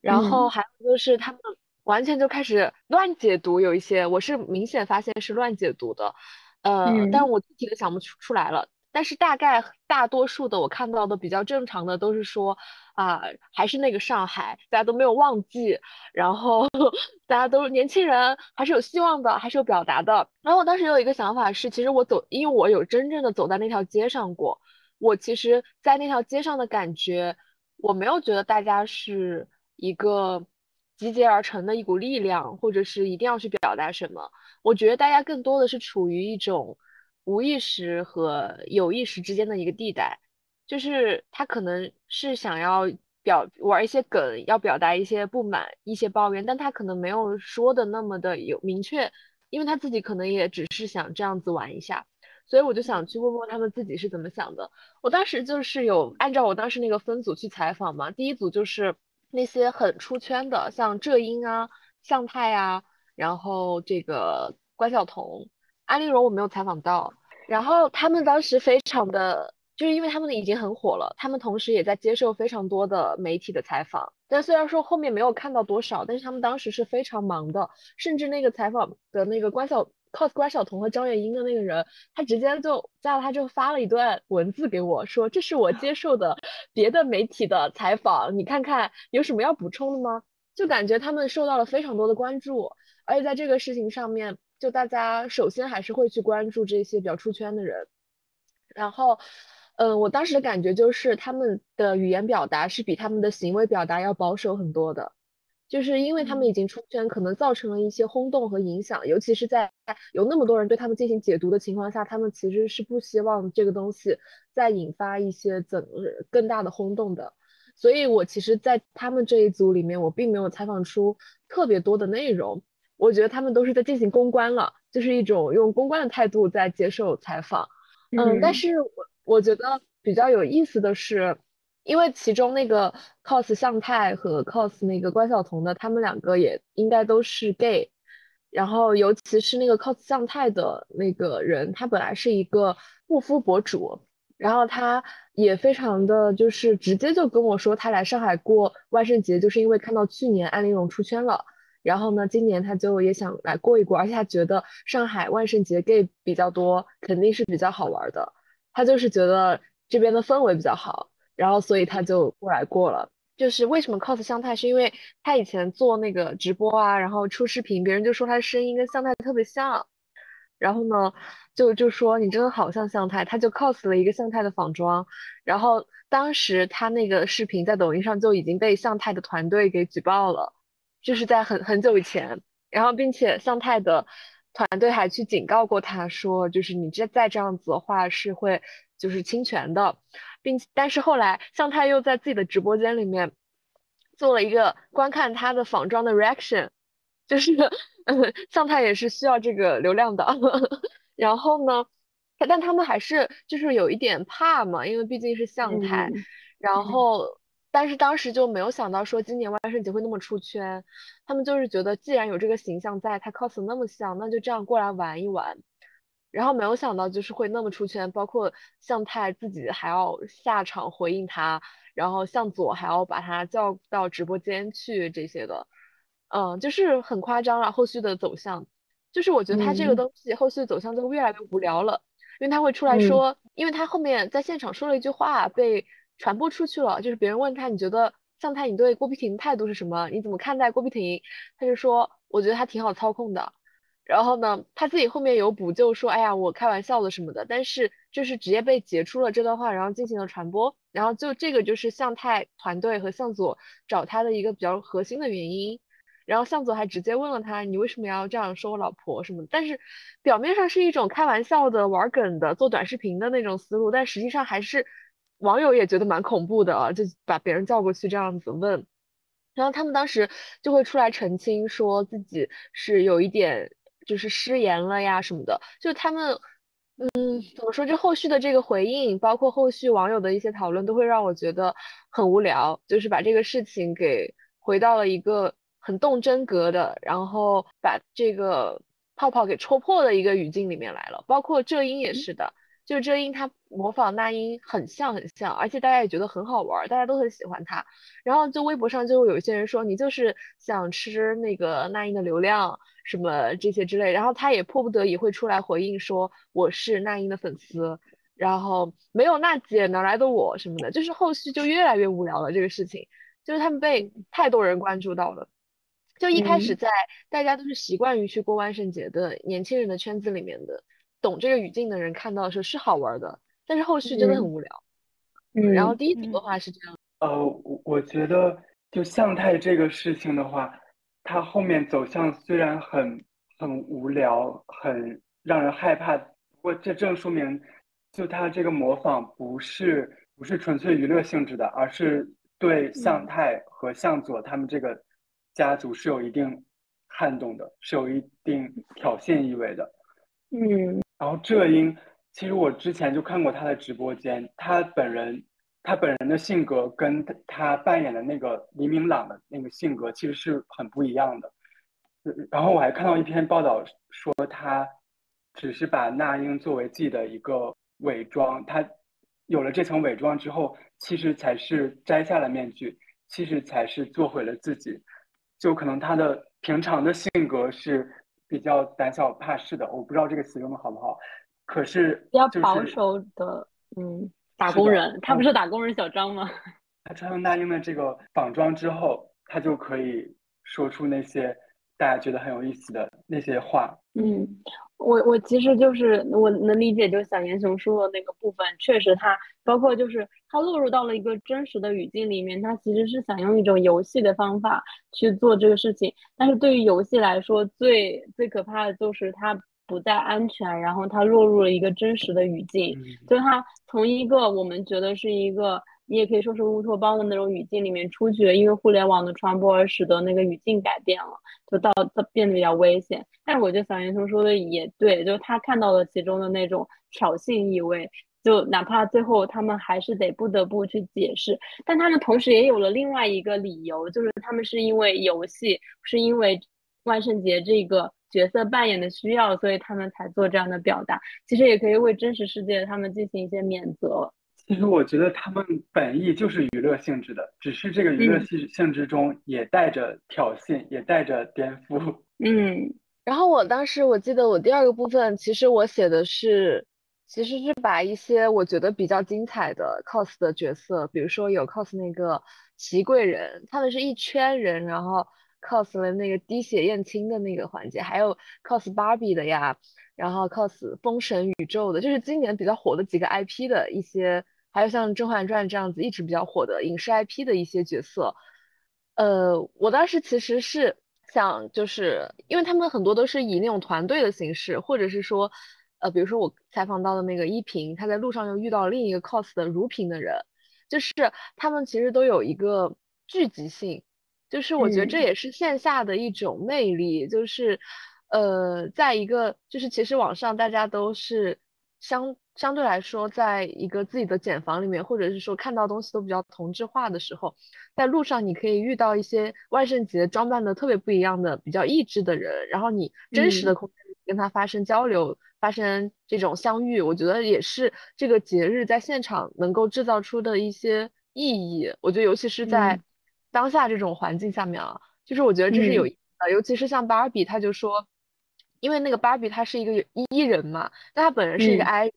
然后还有就是他们。完全就开始乱解读，有一些我是明显发现是乱解读的，呃，但我具体的想不出出来了。但是大概大多数的我看到的比较正常的都是说啊，还是那个上海，大家都没有忘记，然后大家都年轻人还是有希望的，还是有表达的。然后我当时有一个想法是，其实我走，因为我有真正的走在那条街上过，我其实在那条街上的感觉，我没有觉得大家是一个。集结而成的一股力量，或者是一定要去表达什么？我觉得大家更多的是处于一种无意识和有意识之间的一个地带，就是他可能是想要表玩一些梗，要表达一些不满、一些抱怨，但他可能没有说的那么的有明确，因为他自己可能也只是想这样子玩一下，所以我就想去问问他们自己是怎么想的。我当时就是有按照我当时那个分组去采访嘛，第一组就是。那些很出圈的，像浙英啊、向太啊，然后这个关晓彤、安陵容，我没有采访到。然后他们当时非常的，就是因为他们已经很火了，他们同时也在接受非常多的媒体的采访。但虽然说后面没有看到多少，但是他们当时是非常忙的，甚至那个采访的那个关晓。cos 关晓彤和张元英的那个人，他直接就加了他之后发了一段文字给我，说这是我接受的 (laughs) 别的媒体的采访，你看看有什么要补充的吗？就感觉他们受到了非常多的关注，而且在这个事情上面，就大家首先还是会去关注这些比较出圈的人，然后，嗯，我当时的感觉就是他们的语言表达是比他们的行为表达要保守很多的。就是因为他们已经出圈，可能造成了一些轰动和影响，尤其是在有那么多人对他们进行解读的情况下，他们其实是不希望这个东西再引发一些怎更大的轰动的。所以我其实，在他们这一组里面，我并没有采访出特别多的内容。我觉得他们都是在进行公关了，就是一种用公关的态度在接受采访。嗯，但是我我觉得比较有意思的是。因为其中那个 cos 向太和 cos 那个关晓彤的，他们两个也应该都是 gay，然后尤其是那个 cos 向太的那个人，他本来是一个护肤博主，然后他也非常的就是直接就跟我说，他来上海过万圣节，就是因为看到去年安陵容出圈了，然后呢，今年他就也想来过一过，而且他觉得上海万圣节 gay 比较多，肯定是比较好玩的，他就是觉得这边的氛围比较好。然后，所以他就过来过了。就是为什么 cos 向太，是因为他以前做那个直播啊，然后出视频，别人就说他的声音跟向太特别像。然后呢，就就说你真的好像向太，他就 cos 了一个向太的仿妆。然后当时他那个视频在抖音上就已经被向太的团队给举报了，就是在很很久以前。然后，并且向太的团队还去警告过他说，就是你这再这样子的话是会就是侵权的。并但是后来向太又在自己的直播间里面做了一个观看他的仿妆的 reaction，(laughs) 就是 (laughs) 向太也是需要这个流量的。(laughs) 然后呢，但他们还是就是有一点怕嘛，因为毕竟是向太。然后，但是当时就没有想到说今年万圣节会那么出圈，他们就是觉得既然有这个形象在，他 cos 那么像，那就这样过来玩一玩。然后没有想到就是会那么出圈，包括向太自己还要下场回应他，然后向佐还要把他叫到直播间去这些的，嗯，就是很夸张了。后续的走向，就是我觉得他这个东西后续的走向就越来越无聊了，因为他会出来说，因为他后面在现场说了一句话被传播出去了，就是别人问他你觉得向太你对郭碧婷态度是什么？你怎么看待郭碧婷？他就说我觉得他挺好操控的。然后呢，他自己后面有补救说，哎呀，我开玩笑的什么的，但是就是直接被截出了这段话，然后进行了传播，然后就这个就是向太团队和向佐找他的一个比较核心的原因，然后向佐还直接问了他，你为什么要这样说我老婆什么，但是表面上是一种开玩笑的、玩梗的、做短视频的那种思路，但实际上还是网友也觉得蛮恐怖的啊，就把别人叫过去这样子问，然后他们当时就会出来澄清说自己是有一点。就是失言了呀什么的，就他们，嗯，怎么说？就后续的这个回应，包括后续网友的一些讨论，都会让我觉得很无聊。就是把这个事情给回到了一个很动真格的，然后把这个泡泡给戳破的一个语境里面来了。包括浙音也是的。就是这英他模仿那英很像很像，而且大家也觉得很好玩，大家都很喜欢他。然后就微博上就有一些人说你就是想吃那个那英的流量什么这些之类，然后他也迫不得已会出来回应说我是那英的粉丝，然后没有娜姐哪来的我什么的，就是后续就越来越无聊了这个事情，就是他们被太多人关注到了。就一开始在大家都是习惯于去过万圣节的年轻人的圈子里面的。懂这个语境的人看到的时候是好玩的，但是后续真的很无聊。嗯，然后第一组的话是这样。呃，我我觉得就向太这个事情的话，它后面走向虽然很很无聊，很让人害怕，不过这正说明就他这个模仿不是不是纯粹娱乐性质的，而是对向太和向佐他们这个家族是有一定撼动的，是有一定挑衅意味的。嗯。然后浙英，其实我之前就看过他的直播间，他本人，他本人的性格跟他扮演的那个黎明朗的那个性格其实是很不一样的。然后我还看到一篇报道说，他只是把那英作为自己的一个伪装，他有了这层伪装之后，其实才是摘下了面具，其实才是做回了自己。就可能他的平常的性格是。比较胆小怕事的，我不知道这个词用的好不好，可是比较保守的，嗯，打工人，他不是打工人小张吗？(laughs) 他穿上那英的这个仿妆之后，他就可以说出那些大家觉得很有意思的那些话。嗯，我我其实就是我能理解，就是小严雄说的那个部分，确实他包括就是他落入到了一个真实的语境里面，他其实是想用一种游戏的方法去做这个事情，但是对于游戏来说，最最可怕的就是他不再安全，然后他落入了一个真实的语境，就是他从一个我们觉得是一个。你也可以说是乌托邦的那种语境里面出去，因为互联网的传播而使得那个语境改变了，就到它变得比较危险。但是我觉得小严兄说的也对，就是他看到了其中的那种挑衅意味，就哪怕最后他们还是得不得不去解释，但他们同时也有了另外一个理由，就是他们是因为游戏，是因为万圣节这个角色扮演的需要，所以他们才做这样的表达。其实也可以为真实世界他们进行一些免责。其实我觉得他们本意就是娱乐性质的，只是这个娱乐性性质中也带着挑衅，也带着颠覆。(laughs) 嗯，然后我当时我记得我第二个部分，其实我写的是，其实是把一些我觉得比较精彩的 cos 的角色，比如说有 cos 那个祺贵人，他们是一圈人，然后 cos 了那个滴血验亲的那个环节，还有 cos Barbie 的呀，然后 cos 封神宇宙的，就是今年比较火的几个 IP 的一些。还有像《甄嬛传》这样子一直比较火的影视 IP 的一些角色，呃，我当时其实是想，就是因为他们很多都是以那种团队的形式，或者是说，呃，比如说我采访到的那个依萍，她在路上又遇到另一个 cos 的如萍的人，就是他们其实都有一个聚集性，就是我觉得这也是线下的一种魅力，就是呃，在一个就是其实网上大家都是相。相对来说，在一个自己的茧房里面，或者是说看到东西都比较同质化的时候，在路上你可以遇到一些万圣节装扮的特别不一样的、比较异质的人，然后你真实的空间跟他发生交流、发生这种相遇，我觉得也是这个节日在现场能够制造出的一些意义。我觉得尤其是在当下这种环境下面啊，就是我觉得这是有意义的。尤其是像芭比，他就说，因为那个芭比她是一个 E 人嘛，但她本人是一个 I。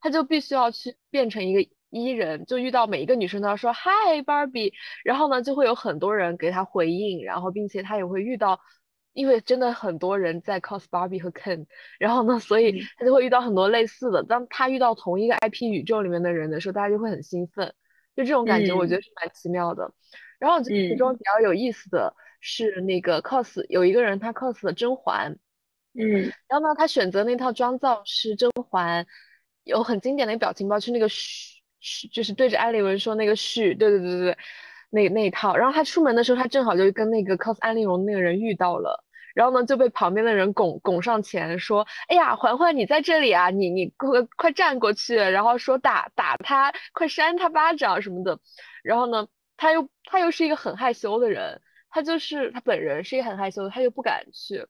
她就必须要去变成一个 E 人，就遇到每一个女生都要说 Hi Barbie，然后呢就会有很多人给她回应，然后并且她也会遇到因为真的很多人在 cos Barbie 和 Ken，然后呢，所以她就会遇到很多类似的。当她遇到同一个 IP 宇宙里面的人的时候，大家就会很兴奋，就这种感觉，我觉嗯得是蛮奇妙的。然后我觉得其嗯中比较有意思的是那个 cos 有一个人他 cos 了甄嬛，嗯然后呢，他选择那套妆造是甄嬛有很经典的表情包，就是那个嘘嘘，就是对着安陵容说那个嘘，对对对对对，那那一套。然后他出门的时候，他正好就跟那个 cos 安陵容那个人遇到了，然后呢就被旁边的人拱拱上前说：“哎呀，嬛嬛你在这里啊，你你快快站过去，然后说打打他，快扇他巴掌什么的。”然后呢，他又他又是一个很害羞的人，他就是他本人是一个很害羞的，他又不敢去。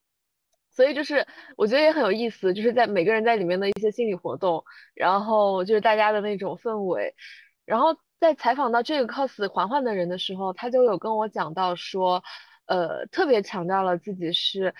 所以就是我觉得也很有意思，就是在每个人在里面的一些心理活动，然后就是大家的那种氛围，然后在采访到这个 cos 环环的人的时候，他就有跟我讲到说，呃，特别强调了自己是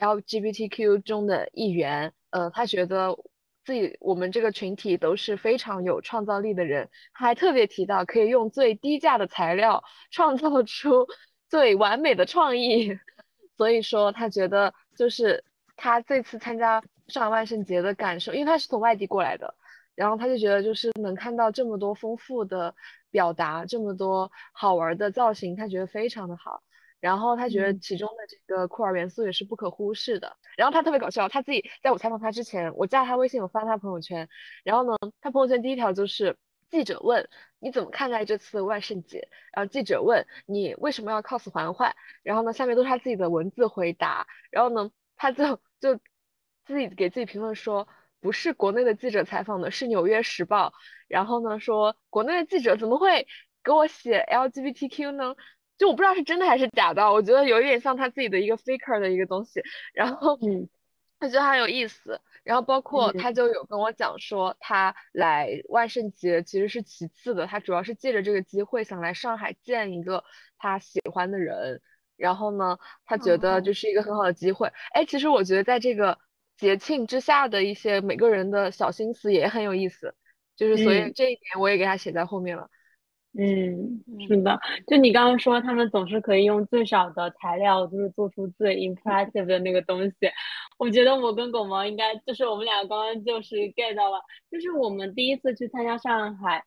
LGBTQ 中的一员，呃，他觉得自己我们这个群体都是非常有创造力的人，他还特别提到可以用最低价的材料创造出最完美的创意。(laughs) 所以说他觉得就是他这次参加上海万圣节的感受，因为他是从外地过来的，然后他就觉得就是能看到这么多丰富的表达，这么多好玩的造型，他觉得非常的好。然后他觉得嗯其中的这个酷儿元素也是不可忽视的。然后他特别搞笑，他自己在我采访他之前，我加他微信，我发他朋友圈，然后呢，他朋友圈第一条就是记者问你怎么看待这次万圣节，然后记者问你为什么要 cos 嬛嬛，然后呢，下面都是他自己的文字回答，然后呢，他就就自己给自己评论说，不是国内的记者采访的，是《纽约时报》，然后呢说国内的记者怎么会给我写 LGBTQ 呢？就我不知道是真的还是假的，我觉得有一点像他自己的一个 faker 的一个东西，然后嗯。我觉得很有意思。然后包括嗯他就有跟我讲说，他来万圣节其实是其次的，他主要是借着这个机会想来上海见一个他喜欢的人。然后呢，他觉得哦就是一个很好的机会。哎，其实我觉得在这个节庆之下的一些每个人的小心思也很有意思，就是所以嗯这一点我也给他写在后面了。嗯，是的，就你刚刚说，他们总是可以用最少的材料，就是做出最 impressive 的那个东西。我觉得我跟狗毛应该就是我们俩刚刚就是 get 到了，就是我们第一次去参加上海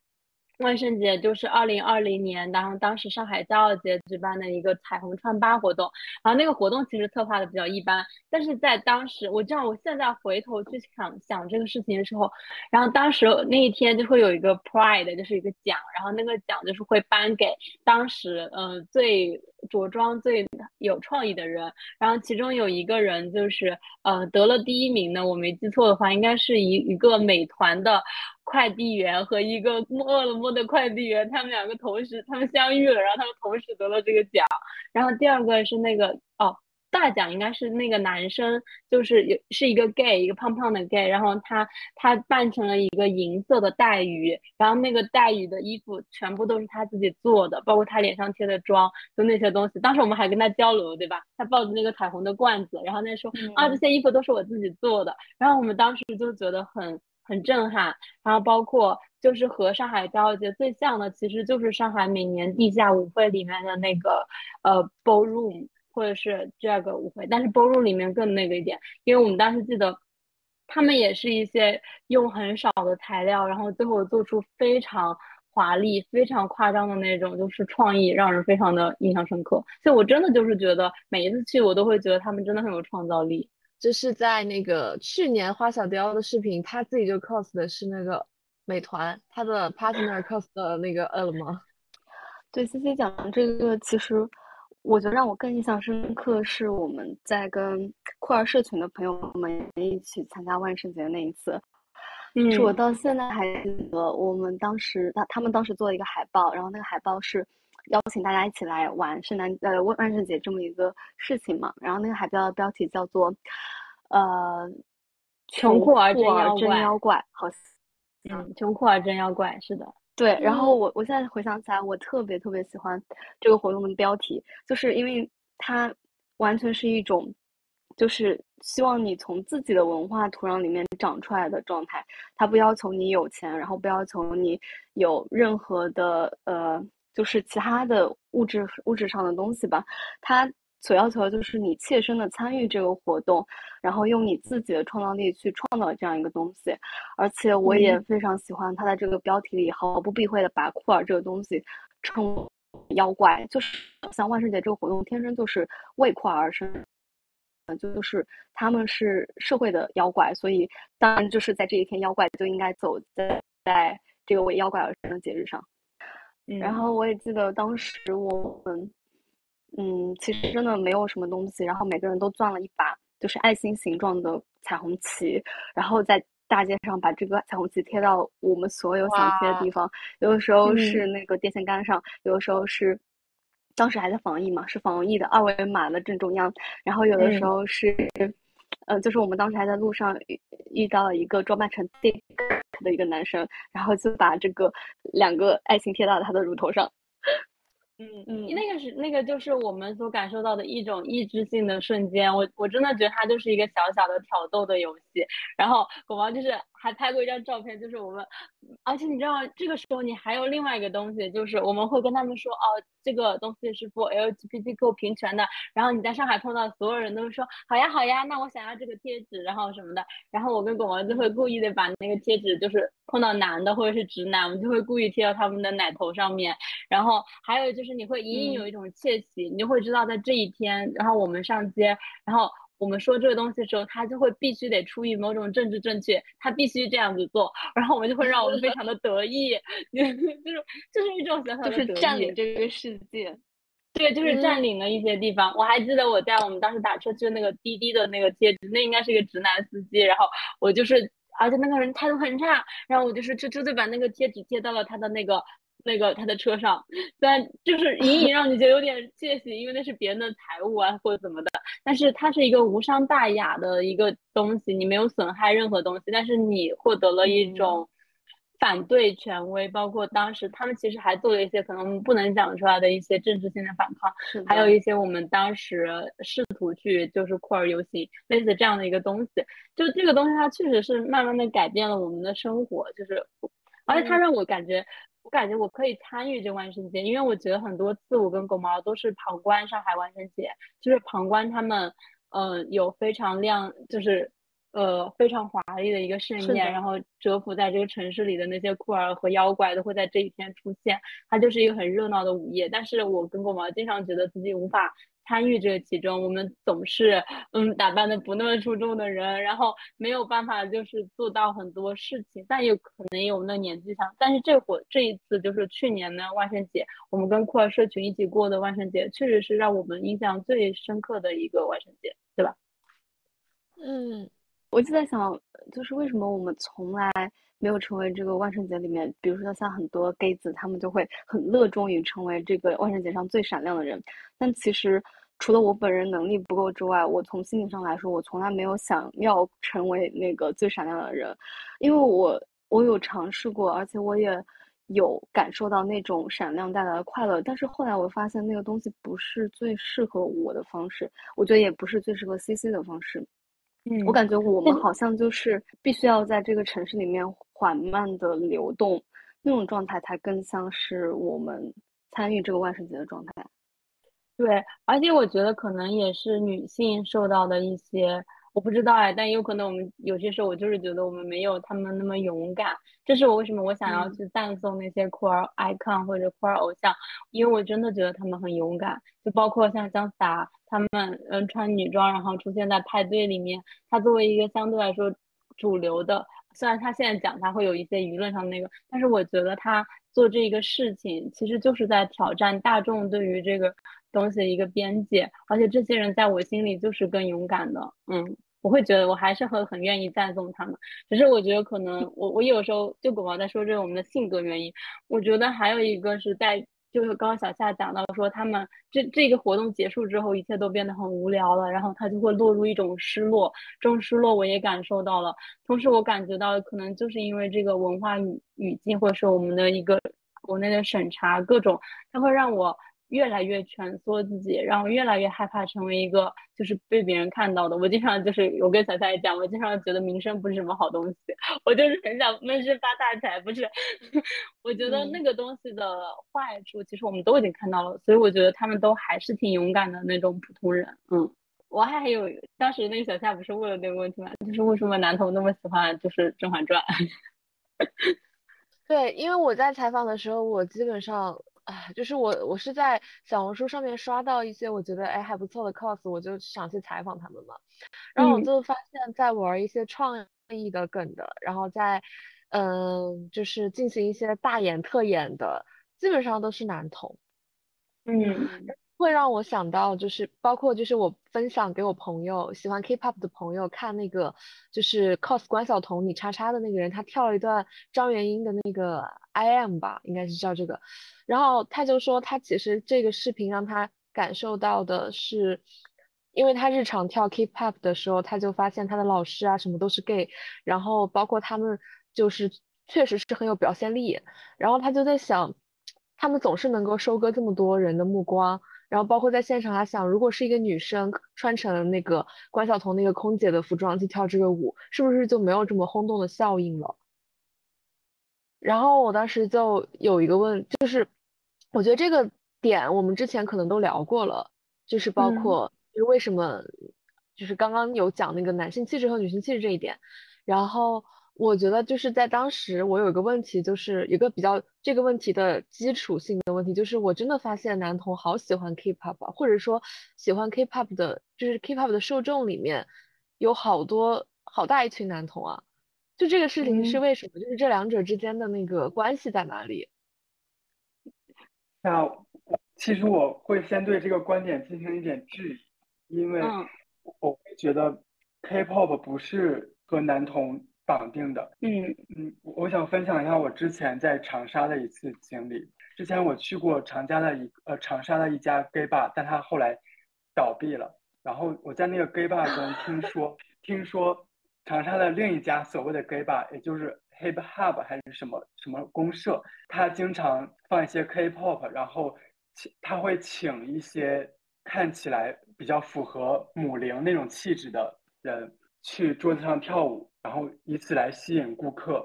万圣节，就是二零二零年，然后当时上海骄傲节举办的一个彩虹穿吧活动，然后那个活动其实策划的比较一般，但是在当时，我知道我现在回头去想想这个事情的时候，然后当时那一天就会有一个 Pride，就是一个奖，然后那个奖就是会颁给当时呃最着装最有创意的人，然后其中有一个人就是呃得了第一名呢，我没记错的话，应该是一一个美团的快递员和一个饿了么的快递员，他们两个同时他们相遇了，然后他们同时得了这个奖，然后第二个是那个哦。大奖应该是那个男生，就是有是一个 gay，一个胖胖的 gay，然后他他扮成了一个银色的带鱼，然后那个带鱼的衣服全部都是他自己做的，包括他脸上贴的妆，就那些东西。当时我们还跟他交流，对吧？他抱着那个彩虹的罐子，然后那说、啊，这些衣服都是我自己做的。然后我们当时就觉得很很震撼，然后包括就是和上海骄傲节最像的，其实就是上海每年地下舞会里面的那个呃 ballroom。或者是这个舞会，但是 ballroom 里面更那个一点，因为我们当时记得，他们也是一些用很少的材料，然后最后做出非常华丽、非常夸张的那种，就是创意，让人非常的印象深刻。所以我真的就是觉得每一次去，我都会觉得他们真的很有创造力。就是在那个去年花小雕的视频，他自己就 cos 的是那个美团，他的 partner cos 的那个饿了么。对，C C 讲的这个其实。我觉得让我更印象深刻是我们在跟酷儿社群的朋友们一起参加万圣节那一次，嗯，是我到现在还记得我们当时他他们当时做了一个海报，然后那个海报是邀请大家一起来玩圣诞呃万万圣节这么一个事情嘛，然后那个海报的标题叫做呃穷酷儿真妖怪，好像。嗯穷酷儿真妖怪是的。对，然后我我现在回想起来，我特别特别喜欢这个活动的标题，就是因为它完全是一种，就是希望你从自己的文化土壤里面长出来的状态。它不要求你有钱，然后不要求你有任何的呃，就是其他的物质物质上的东西吧。它所要求的就是你切身的参与这个活动，然后用你自己的创造力去创造这样一个东西。而且我也非常喜欢他在这个标题里毫不避讳的把酷儿这个东西称为妖怪，就是像万圣节这个活动天生就是为酷儿而生。就是他们是社会的妖怪，所以当然就是在这一天，妖怪就应该走在在这个为妖怪而生的节日上。然后我也记得当时我们，嗯，其实真的没有什么东西，然后每个人都攥了一把就是爱心形状的彩虹旗，然后在大街上把这个彩虹旗贴到我们所有想贴的地方，有的时候是那个电线杆上，有的时候是。当时还在防疫嘛，是防疫的二维码的正中央。然后有的时候是，嗯，就是我们当时还在路上遇遇到了一个装扮成 Dick 的一个男生，然后就把这个两个爱心贴到了他的乳头上。嗯嗯，那个是那个就是我们所感受到的一种意志性的瞬间。我我真的觉得它就是一个小小的挑逗的游戏。然后狗毛就是。还拍过一张照片，就是我们，而且你知道这个时候你还有另外一个东西，就是我们会跟他们说，哦，这个东西是 for LGBTQ 平权的。然后你在上海碰到所有人都说，好呀好呀，那我想要这个贴纸，然后什么的。然后我跟狗毛就会故意的把那个贴纸，就是碰到男的或者是直男，我们就会故意贴到他们的奶头上面。然后还有就是你会隐隐有一种窃喜，你就会知道在这一天，然后我们上街，然后。我们说这个东西的时候，他就会必须得出于某种政治正确，他必须这样子做，然后我们就会让我们非常的得意，(laughs) 就是就是一种小小的就是占领这个世界，对，就是占领了一些地方。我还记得我在我们当时打车去那个滴滴的那个贴纸，那应该是一个直男司机，然后我就是，而且那个人态度很差，然后我就是就就把那个贴纸贴到了他的那个。那个他的车上，但就是隐隐让你觉得有点窃喜，因为那是别人的财物啊或者怎么的，但是它是一个无伤大雅的一个东西，你没有损害任何东西，但是你获得了一种反对权威，包括当时他们其实还做了一些可能不能讲出来的一些政治性的反抗，还有一些我们当时试图去就是酷儿游行类似这样的一个东西，就这个东西它确实是慢慢的改变了我们的生活，就是而且它让我感觉。我感觉我可以参与这万圣节，因为我觉得很多次我跟狗毛都是旁观上海万圣节，就是旁观他们，嗯，有非常亮，就是呃非常华丽的一个盛宴，然后蛰伏在这个城市里的那些酷儿和妖怪都会在这一天出现，它就是一个很热闹的午夜。但是我跟狗毛经常觉得自己无法。参与这个其中，我们总是嗯打扮的不那么出众的人，然后没有办法就是做到很多事情，但也可能有那年纪上。但是这会这一次就是去年的万圣节，我们跟酷儿社群一起过的万圣节，确实是让我们印象最深刻的一个万圣节，对吧？嗯，我就在想，就是为什么我们从来没有成为这个万圣节里面，比如说像很多 gay 子，他们就会很乐衷于成为这个万圣节上最闪亮的人，但其实。除了我本人能力不够之外，我从心理上来说，我从来没有想要成为那个最闪亮的人，因为我我有尝试过，而且我也有感受到那种闪亮带来的快乐。但是后来我发现那个东西不是最适合我的方式，我觉得也不是最适合 CC 的方式。嗯，我感觉我们好像就是必须要在这个城市里面缓慢的流动，那种状态才更像是我们参与这个万圣节的状态。对，而且我觉得可能也是女性受到的一些，我不知道哎，但有可能我们有些时候我就是觉得我们没有他们那么勇敢，这是我为什么我想要去赞颂那些酷儿 icon 或者酷儿偶像，因为我真的觉得他们很勇敢，就包括像姜思达他们，嗯，穿女装然后出现在派对里面，他作为一个相对来说主流的。虽然他现在讲他会有一些舆论上的那个，但是我觉得他做这个事情其实就是在挑战大众对于这个东西的一个边界，而且这些人在我心里就是更勇敢的，嗯，我会觉得我还是很很愿意赞颂他们。只是我觉得可能我我有时候就狗毛在说这个我们的性格原因，我觉得还有一个是在。就是刚刚小夏讲到说，他们这这个活动结束之后，一切都变得很无聊了，然后他就会落入一种失落，这种失落我也感受到了。同时，我感觉到可能就是因为这个文化语语境，或者是我们的一个国内的审查各种，它会让我越来越蜷缩自己，然后越来越害怕成为一个就是被别人看到的。我经常就是我跟小蔡讲，我经常觉得名声不是什么好东西，我就是很想闷声发大财。不是，(laughs) 我觉得那个东西的坏处，其实我们都已经看到了，所以我觉得他们都还是挺勇敢的那种普通人。嗯，我还有当时那个小夏不是问了那个问题吗？就是为什么男同那么喜欢就是《甄嬛传》？(laughs) 对，因为我在采访的时候，我基本上，哎，就是我我是在小红书上面刷到一些我觉得哎还不错的 cos，我就想去采访他们嘛。然后我就发现，在玩一些创意的梗的，然后在嗯，就是进行一些大演特演的，基本上都是男同。嗯。会让我想到，就是包括就是我分享给我朋友喜欢 K-pop 的朋友看那个，就是 cos 关晓彤你叉叉的那个人，他跳了一段张元英的那个 I am 吧，应该是叫这个。然后他就说，他其实这个视频让他感受到的是，因为他日常跳 K-pop 的时候，他就发现他的老师啊什么都是 gay，然后包括他们就是确实是很有表现力，然后他就在想，他们总是能够收割这么多人的目光。然后包括在现场，他想，如果是一个女生穿成那个关晓彤那个空姐的服装去跳这个舞，是不是就没有这么轰动的效应了？然后我当时就有一个问，就是我觉得这个点我们之前可能都聊过了，就是包括就是为什么，就是刚刚有讲那个男性气质和女性气质这一点，然后。我觉得就是在当时，我有一个问题，就是一个比较这个问题的基础性的问题，就是我真的发现男同好喜欢 K-pop，或者说喜欢 K-pop 的，就是 K-pop 的受众里面有好多好大一群男同啊，就这个事情是为什么？就是这两者之间的那个关系在哪里？那其实我会先对这个观点进行一点质疑，因为我会觉得 K-pop 不是和男同。绑定的，嗯嗯，我想分享一下我之前在长沙的一次经历。之前我去过长沙的一呃长沙的一家 gay bar，但它后来倒闭了。然后我在那个 gay bar 中听说，听说长沙的另一家所谓的 gay bar，也就是 hip hop 还是什么什么公社，他经常放一些 K-pop，然后请他会请一些看起来比较符合母灵那种气质的人去桌子上跳舞。然后以此来吸引顾客，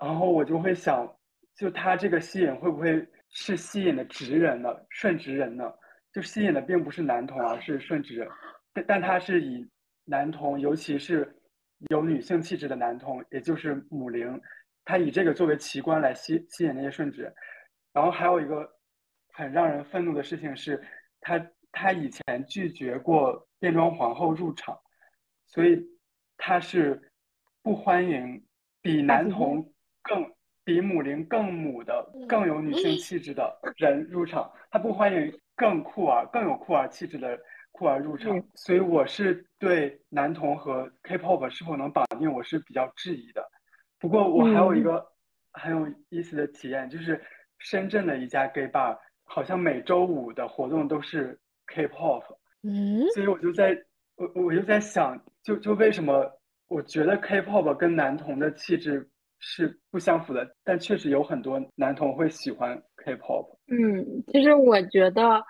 然后我就会想，就他这个吸引会不会是吸引的直人呢？顺直人呢？就吸引的并不是男同，而是顺直人，但但他是以男同，尤其是有女性气质的男同，也就是母灵，他以这个作为奇观来吸吸引那些顺直。然后还有一个很让人愤怒的事情是，他他以前拒绝过变装皇后入场，所以他是。不欢迎比男同更比母灵更母的更有女性气质的人入场，他不欢迎更酷儿更有酷儿气质的酷儿入场，所以我是对男同和 K-pop 是否能绑定，我是比较质疑的。不过我还有一个很有意思的体验，就是深圳的一家 gay bar，好像每周五的活动都是 K-pop，嗯，所以我就在我我就在想，就就为什么？我觉得 K-pop 跟男同的气质是不相符的，但确实有很多男同会喜欢 K-pop。嗯，其实我觉得。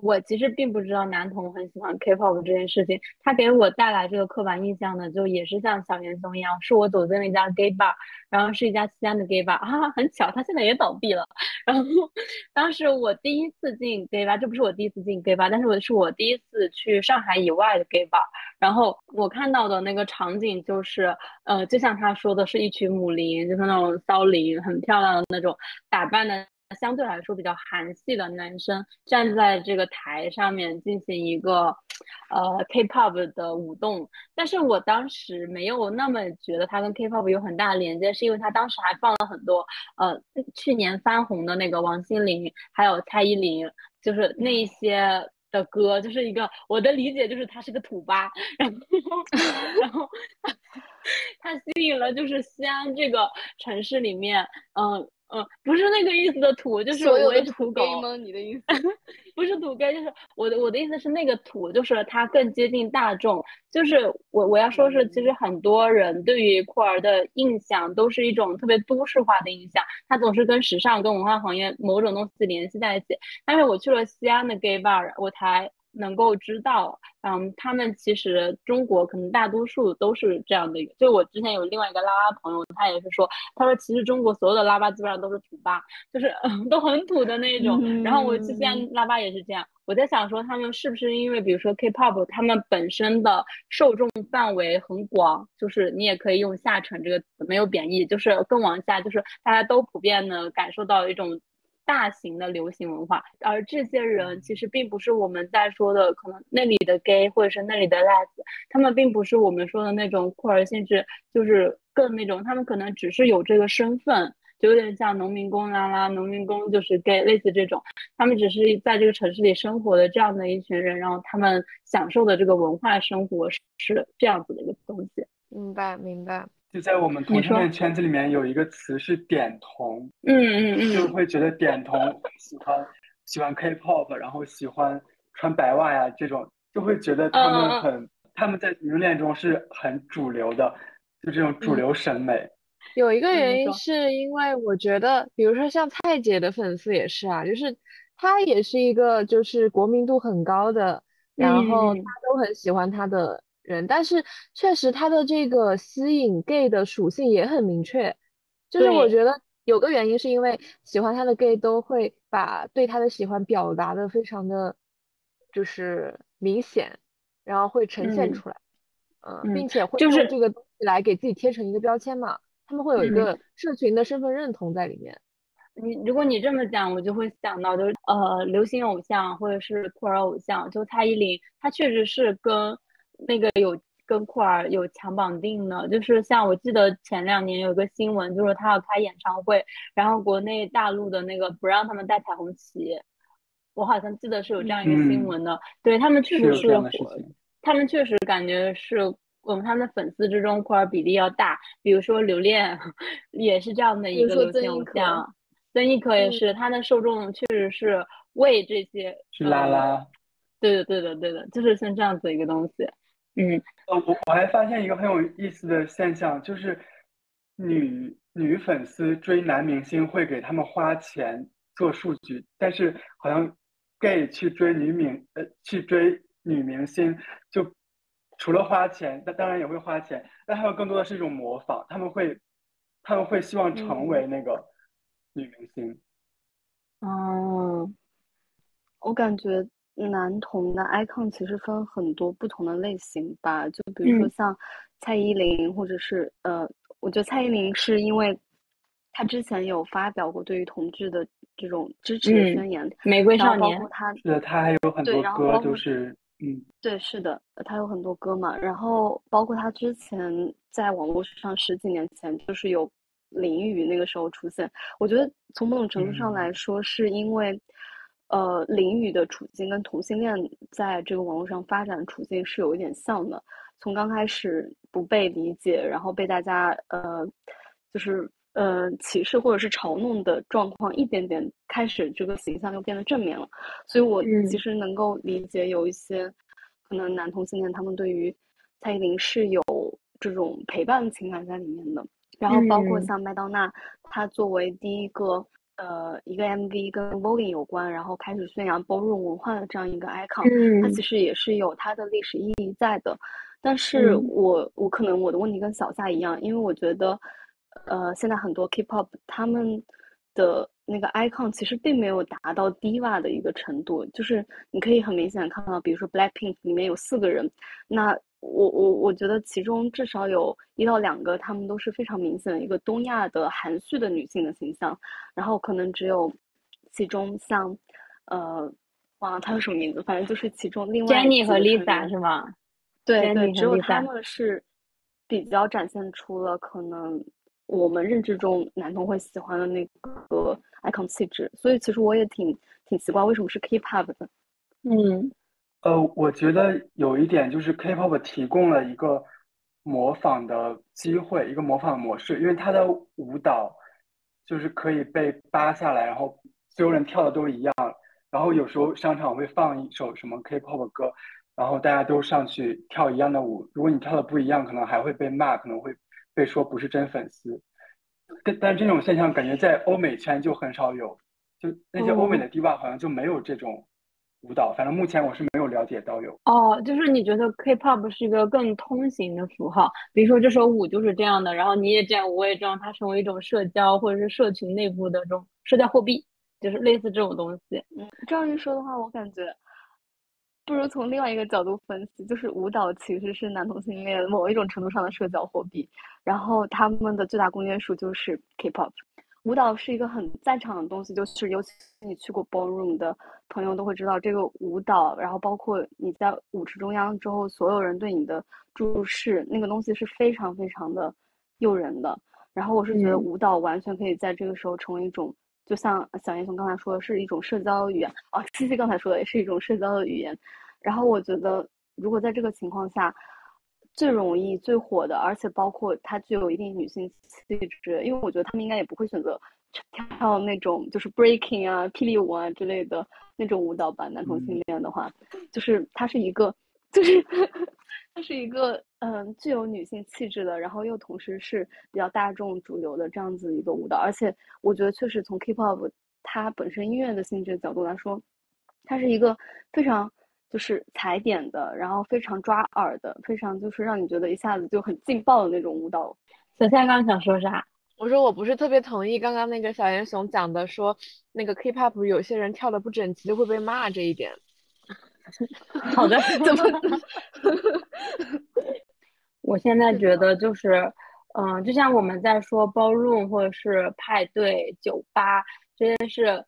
我其实并不知道男同很喜欢 K-pop 这件事情，他给我带来这个刻板印象呢，就也是像小严嵩一样，是我走进了一家 gay bar，然后是一家西安的 gay bar 啊，很巧，他现在也倒闭了。然后当时我第一次进 gay bar，这不是我第一次进 gay bar，但是我是我第一次去上海以外的 gay bar，然后我看到的那个场景就是，呃，就像他说的，是一群母灵，就是那种骚灵，很漂亮的那种打扮的。相对来说比较韩系的男生站在这个台上面进行一个呃 K-pop 的舞动，但是我当时没有那么觉得他跟 K-pop 有很大的连接，是因为他当时还放了很多呃去年翻红的那个王心凌还有蔡依林，就是那一些的歌，就是一个我的理解就是他是个土巴，(laughs) 然后 (laughs) 然后他吸引了就是西安这个城市里面嗯。嗯，不是那个意思的土，就是我也的土狗？你的意 (laughs) 思？(laughs) 不是土 gay，就是我的我的意思是那个土，就是它更接近大众。就是我我要说是，其实很多人对于酷儿的印象都是一种特别都市化的印象，它总是跟时尚、跟文化行业某种东西联系在一起。但是我去了西安的 gay bar，我才能够知道，嗯，他们其实中国可能大多数都是这样的一个。就我之前有另外一个拉拉朋友，他也是说，他说其实中国所有的拉巴基本上都是土巴，就是嗯 (laughs) 都很土的那种。然后我去西安拉巴也是这样，我在想说他们是不是因为比如说 K-pop，他们本身的受众范围很广，就是你也可以用下沉这个词，没有贬义，就是更往下，就是大家都普遍的感受到一种。大型的流行文化，而这些人其实并不是我们在说的，可能那里的 gay 或者是那里的 les，他们并不是我们说的那种酷儿性质，就是更那种，他们可能只是有这个身份，就有点像农民工啦啦，农民工就是 gay，类似这种，他们只是在这个城市里生活的这样的一群人，然后他们享受的这个文化生活是这样子的一个东西。明白，明白。就在我们同性恋圈子里面有一个词是点同，嗯嗯嗯，就会觉得点同喜欢喜欢 K-pop，然后喜欢穿白袜呀这种，就会觉得他们很他们在同性恋中是很主流的，就这种主流审美。有一个原因是因为我觉得，比如说像蔡姐的粉丝也是啊，就是她也是一个就是国民度很高的，然后大家都很喜欢她的。人，但是确实他的这个吸引 gay 的属性也很明确，就是我觉得有个原因是因为喜欢他的 gay 都会把对他的喜欢表达的非常的，就是明显，然后会呈现出来，嗯，并且会用这个东西来给自己贴成一个标签嘛，他们会有一个社群的身份认同在里面。你如果你这么讲，我就会想到就是呃，流行偶像或者是酷儿偶像，就蔡依林，她确实是跟。那个有跟酷儿有强绑定的，就是像我记得前两年有个新闻，就是他要开演唱会，然后国内大陆的那个不让他们带彩虹旗，我好像记得是有这样一个新闻的。对他们确实是，他们确实感觉是我们他们的粉丝之中酷儿比例要大，比如说刘恋 (laughs) 也是这样的一个流行偶像，曾轶可也是，他的受众确实是为这些是拉拉，对的对的对的，就是像这样子一个东西。嗯，呃，我我还发现一个很有意思的现象，就是女女粉丝追男明星会给他们花钱做数据，但是好像 gay 去追女明呃去追女明星，就除了花钱，那当然也会花钱，但还有更多的是一种模仿，他们会他们会希望成为那个女明星。哦，我感觉。男童的 icon 其实分很多不同的类型吧，就比如说像蔡依林，或者是呃，我觉得蔡依林是因为她之前有发表过对于同志的这种支持的宣言，玫瑰少年，她。是的，她还有很多歌都是嗯，对，是的，他有很多歌嘛，然后包括他之前在网络上十几年前就是有淋雨那个时候出现，我觉得从某种程度上来说是因为。呃，林雨的处境跟同性恋在这个网络上发展的处境是有一点像的。从刚开始不被理解，然后被大家呃，就是呃歧视或者是嘲弄的状况，一点点开始这个形象就变得正面了。所以我其实能够理解有一些可能男同性恋他们对于蔡依林是有这种陪伴情感在里面的。然后包括像麦当娜，她作为第一个。呃，一个 MV 跟 Voguing 有关，然后开始宣扬 ballroom 文化的这样一个 icon，它其实也是有它的历史意义在的。但是我我可能我的问题跟小夏一样，因为我觉得，呃，现在很多 K-pop 他们的那个 icon 其实并没有达到 diva 的一个程度，就是你可以很明显看到，比如说 Blackpink 里面有四个人，那。我我我觉得其中至少有一到两个，他们都是非常明显的一个东亚的含蓄的女性的形象，然后可能只有其中像，呃，忘了她叫什么名字，反正就是其中另外 Jennie 和 Lisa 是吗？对对，只有他们是比较展现出了可能我们认知中男同会喜欢的那个 icon 气质，所以其实我也挺挺奇怪为什么是 K-pop 的，嗯。呃，我觉得有一点就是 K-pop 提供了一个模仿的机会，一个模仿模式，因为它的舞蹈就是可以被扒下来，然后所有人跳的都一样。然后有时候商场会放一首什么 K-pop 歌，然后大家都上去跳一样的舞。如果你跳的不一样，可能还会被骂，可能会被说不是真粉丝。但但这种现象感觉在欧美圈就很少有，就那些欧美的 diva 好像就没有这种舞蹈。反正目前我是没有了解到有。哦，就是你觉得 K-pop 是一个更通行的符号，比如说这首舞就是这样的，然后你也这样，我也这样，它成为一种社交或者是社群内部的这种社交货币。就是类似这种东西，嗯，这样一说的话，我感觉不如从另外一个角度分析，就是舞蹈其实是男同性恋某一种程度上的社交货币，然后他们的最大公约数就是 K-pop。舞蹈是一个很在场的东西，就是尤其你去过 ballroom 的朋友都会知道，这个舞蹈，然后包括你在舞池中央之后，所有人对你的注视，那个东西是非常非常的诱人的。然后我是觉得舞蹈完全可以在这个时候成为一种。就像小英雄刚才说的，是一种社交语言哦。(laughs) 七七刚才说的也是一种社交的语言。然后我觉得，如果在这个情况下，最容易、最火的，而且包括它具有一定女性气质，因为我觉得他们应该也不会选择跳那种就是 breaking 啊、霹雳舞啊之类的那种舞蹈吧。男同性恋的话，就是它是一个，就是 (laughs) 它是一个。嗯，具有女性气质的，然后又同时是比较大众主流的这样子一个舞蹈，而且我觉得确实从 K-pop 它本身音乐的性质角度来说，它是一个非常就是踩点的，然后非常抓耳的，非常就是让你觉得一下子就很劲爆的那种舞蹈。小夏刚刚想说啥？我说我不是特别同意刚刚那个小严雄讲的，说那个 K-pop 有些人跳的不整齐就会被骂这一点。好的，(laughs) 怎么？(laughs) 我现在觉得就是，嗯，就像我们在说 ballroom 或者是派对酒吧这些是，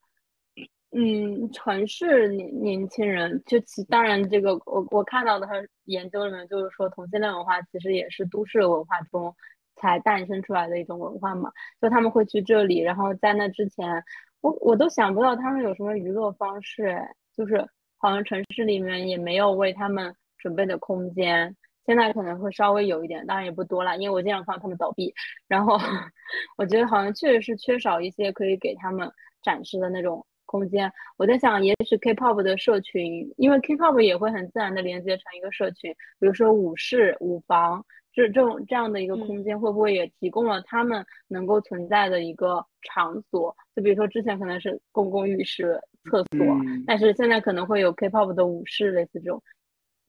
嗯，城市年年轻人就其当然这个我我看到的他研究里面就是说同性恋文化其实也是都市文化中才诞生出来的一种文化嘛，就他们会去这里，然后在那之前，我我都想不到他们有什么娱乐方式，就是好像城市里面也没有为他们准备的空间。现在可能会稍微有一点，当然也不多了，因为我经常看到他们倒闭。然后 (laughs) 我觉得好像确实是缺少一些可以给他们展示的那种空间。我在想，也许 K-pop 的社群，因为 K-pop 也会很自然的连接成一个社群，比如说舞室、舞房，这这种这样的一个空间，会不会也提供了他们能够存在的一个场所？就比如说之前可能是公共浴室、厕所，但是现在可能会有 K-pop 的舞室，类似这种，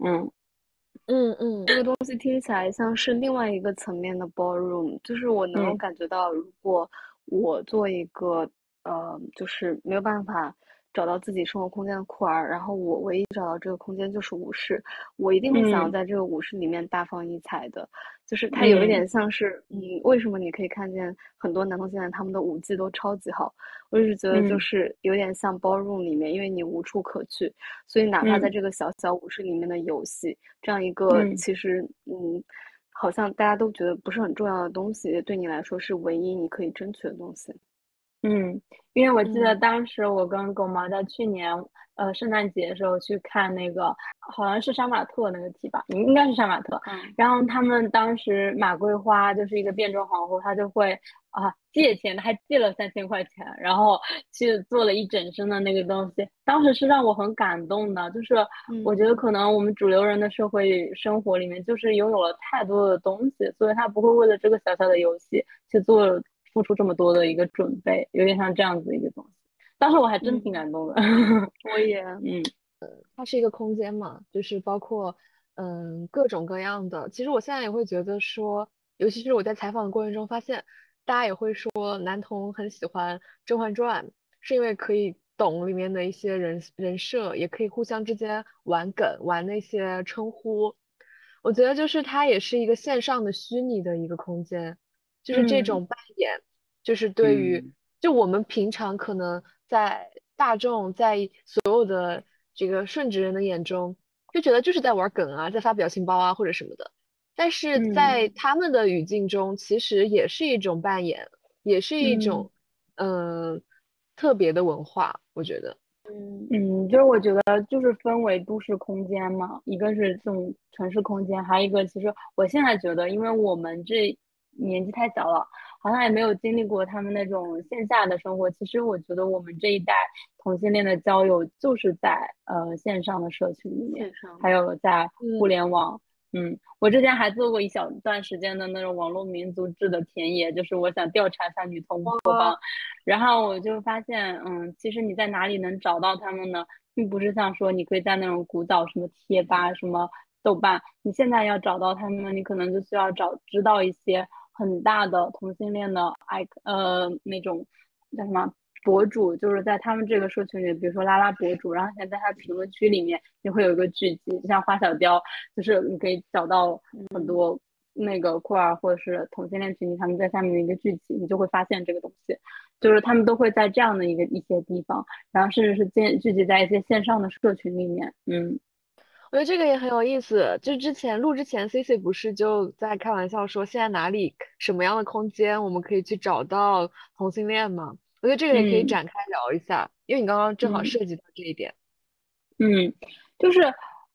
嗯。嗯嗯，这个东西听起来像是另外一个层面的 ballroom，就是我能够感觉到，如果我做一个呃，就是没有办法。找到自己生活空间的酷儿，然后我唯一找到这个空间就是舞室，我一定会想要在这个舞室里面大放异彩的，就是它有一点像是，嗯，为什么你可以看见很多男同性恋他们的舞技都超级好，我就是觉得就是有点像 ballroom 里面，因为你无处可去，所以哪怕在这个小小舞室里面的游戏，这样一个其实嗯，好像大家都觉得不是很重要的东西，对你来说是唯一你可以争取的东西。嗯，因为我记得当时我跟狗毛在去年呃圣诞节的时候去看那个，好像是杀马特那个题吧，应该是杀马特。嗯。然后他们当时马桂花就是一个变装皇后，她就会啊借钱，还借了三千块钱，然后 (laughs) 去做了一整身的那个东西。当时是让我很感动的，就是我觉得可能我们主流人的社会生活里面就是拥有了太多的东西，所以他不会为了这个小小的游戏去做。付出这么多的一个准备，有点像这样子一个东西。当时我还真挺感动的。(laughs) 我也，嗯，它是一个空间嘛，就是包括嗯各种各样的。其实我现在也会觉得说，尤其是我在采访的过程中发现，大家也会说男同很喜欢《甄嬛传》，是因为可以懂里面的一些人人设，也可以互相之间玩梗，玩那些称呼。我觉得就是它也是一个线上的虚拟的一个空间。就是这种扮演，就是对于就我们平常可能在大众在所有的这个顺直人的眼中，就觉得就是在玩梗啊，在发表情包啊或者什么的，但是在他们的语境中，其实也是一种扮演，也是一种嗯特别的文化，我觉得。嗯嗯，就是我觉得就是分为都市空间嘛，一个是这种城市空间，还有一个其实我现在觉得，因为我们这。年纪太小了，好像也没有经历过他们那种线下的生活。其实我觉得我们这一代同性恋的交友就是在呃线上的社群里面，还有在互联网。嗯，我之前还做过一小段时间的那种网络民族志的田野，就是我想调查一下女同胞，然后我就发现，嗯，其实你在哪里能找到他们呢？并不是像说你可以在那种古早什么贴吧、什么豆瓣，你现在要找到他们，你可能就需要找知道一些很大的同性恋的爱呃那种叫什么。博主就是在他们这个社群里，比如说拉拉博主，然后现在在他评论区里面也会有一个聚集，就像花小雕，就是你可以找到很多那个酷儿或者是同性恋群体，他们在下面的一个聚集，你就会发现这个东西，就是他们都会在这样的一个一些地方，然后甚至是建聚集在一些线上的社群里面。嗯，我觉得这个也很有意思。就之前录之前，C C 不是就在开玩笑说，现在哪里什么样的空间我们可以去找到同性恋吗？我觉得这个也可以展开聊一下，因为你刚刚正好涉及到这一点。嗯，就是，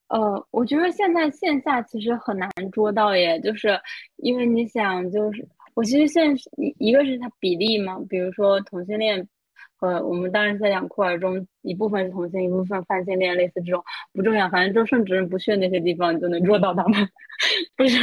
呃，我觉得现在线下其实很难捉到耶，就是因为你想，就是我其实现一一个是它比例嘛，比如说同性恋和我们当然在讲酷儿中，一部分是同性，一部分泛性恋，类似这种不重要，反正就顺直人不屑那些地方，你就能捉到他们。(laughs) 不是，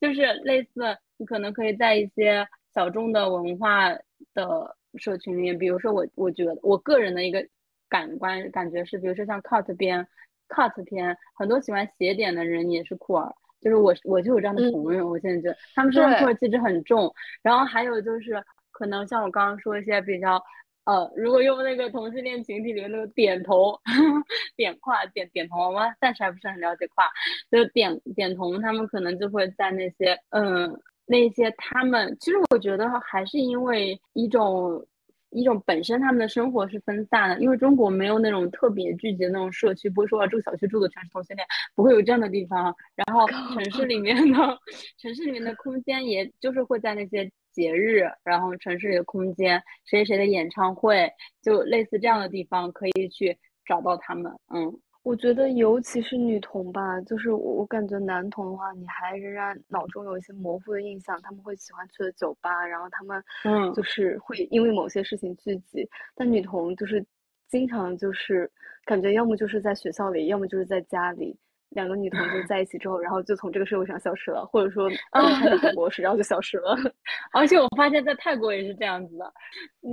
就是类似，你可能可以在一些小众的文化的。社群里面，比如说我，我觉得我个人的一个感官感觉是，比如说像 cut 边，cut 片，很多喜欢写点的人也是酷儿，就是我我就有这样的朋友，我现在觉得他们身上酷儿气质很重。然后还有就是可能像我刚刚说一些比较，呃，如果用那个同性恋群体里面那个点头 (laughs) 点胯点点头，我暂时还不是很了解胯，就点点头，他们可能就会在那些嗯。那些他们其实我觉得还是因为一种一种本身他们的生活是分散的，因为中国没有那种特别聚集的那种社区，不会说啊这个小区住的全是同性恋，不会有这样的地方。然后城市里面的 (laughs) 城市里面的空间，也就是会在那些节日，然后城市里的空间，谁谁的演唱会，就类似这样的地方可以去找到他们。嗯。我觉得，尤其是女童吧，就是我我感觉男童的话，你还仍然脑中有一些模糊的印象，他们会喜欢去的酒吧，然后他们嗯，就是会因为某些事情聚集。但女童就是经常就是感觉要么就是在学校里，要么就是在家里。两个女同志在一起之后，然后就从这个社会上消失了，或者说开始读博士，然后就消失了。(laughs) 而且我发现，在泰国也是这样子的，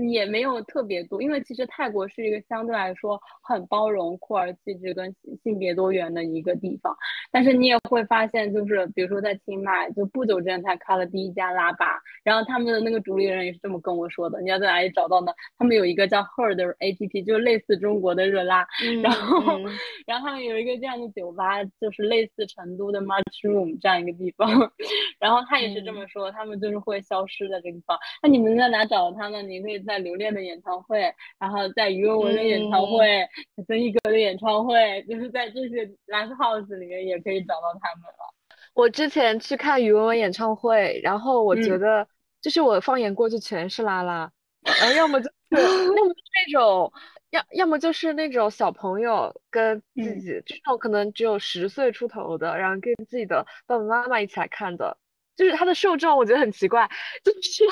也没有特别多，因为其实泰国是一个相对来说很包容酷儿气质跟性别多元的一个地方。但是你也会发现，就是比如说在清迈，就不久之前才开了第一家拉吧，然后他们的那个主理人也是这么跟我说的。你要在哪里找到呢？他们有一个叫 Her 的 APP，就是类似中国的热拉，然后 (laughs) 然后他们有一个这样的酒吧。就是类似成都的 Mushroom 这样一个地方，(laughs) 然后他也是这么说，他们就是会消失的这个地方。那你们在哪找到他呢？你可以在留恋的演唱会，然后在于文文的演唱会，曾轶可的演唱会，(laughs) 就是在这些 live house 里面也可以找到他们了。我之前去看于文文演唱会，然后我觉得就是我放眼过去全是拉拉，然后要么就是要么那种。要要么就是那种小朋友跟自己这种可能只有十岁出头的，然后跟自己的爸爸妈妈一起来看的，就是他的受众我觉得很奇怪，就是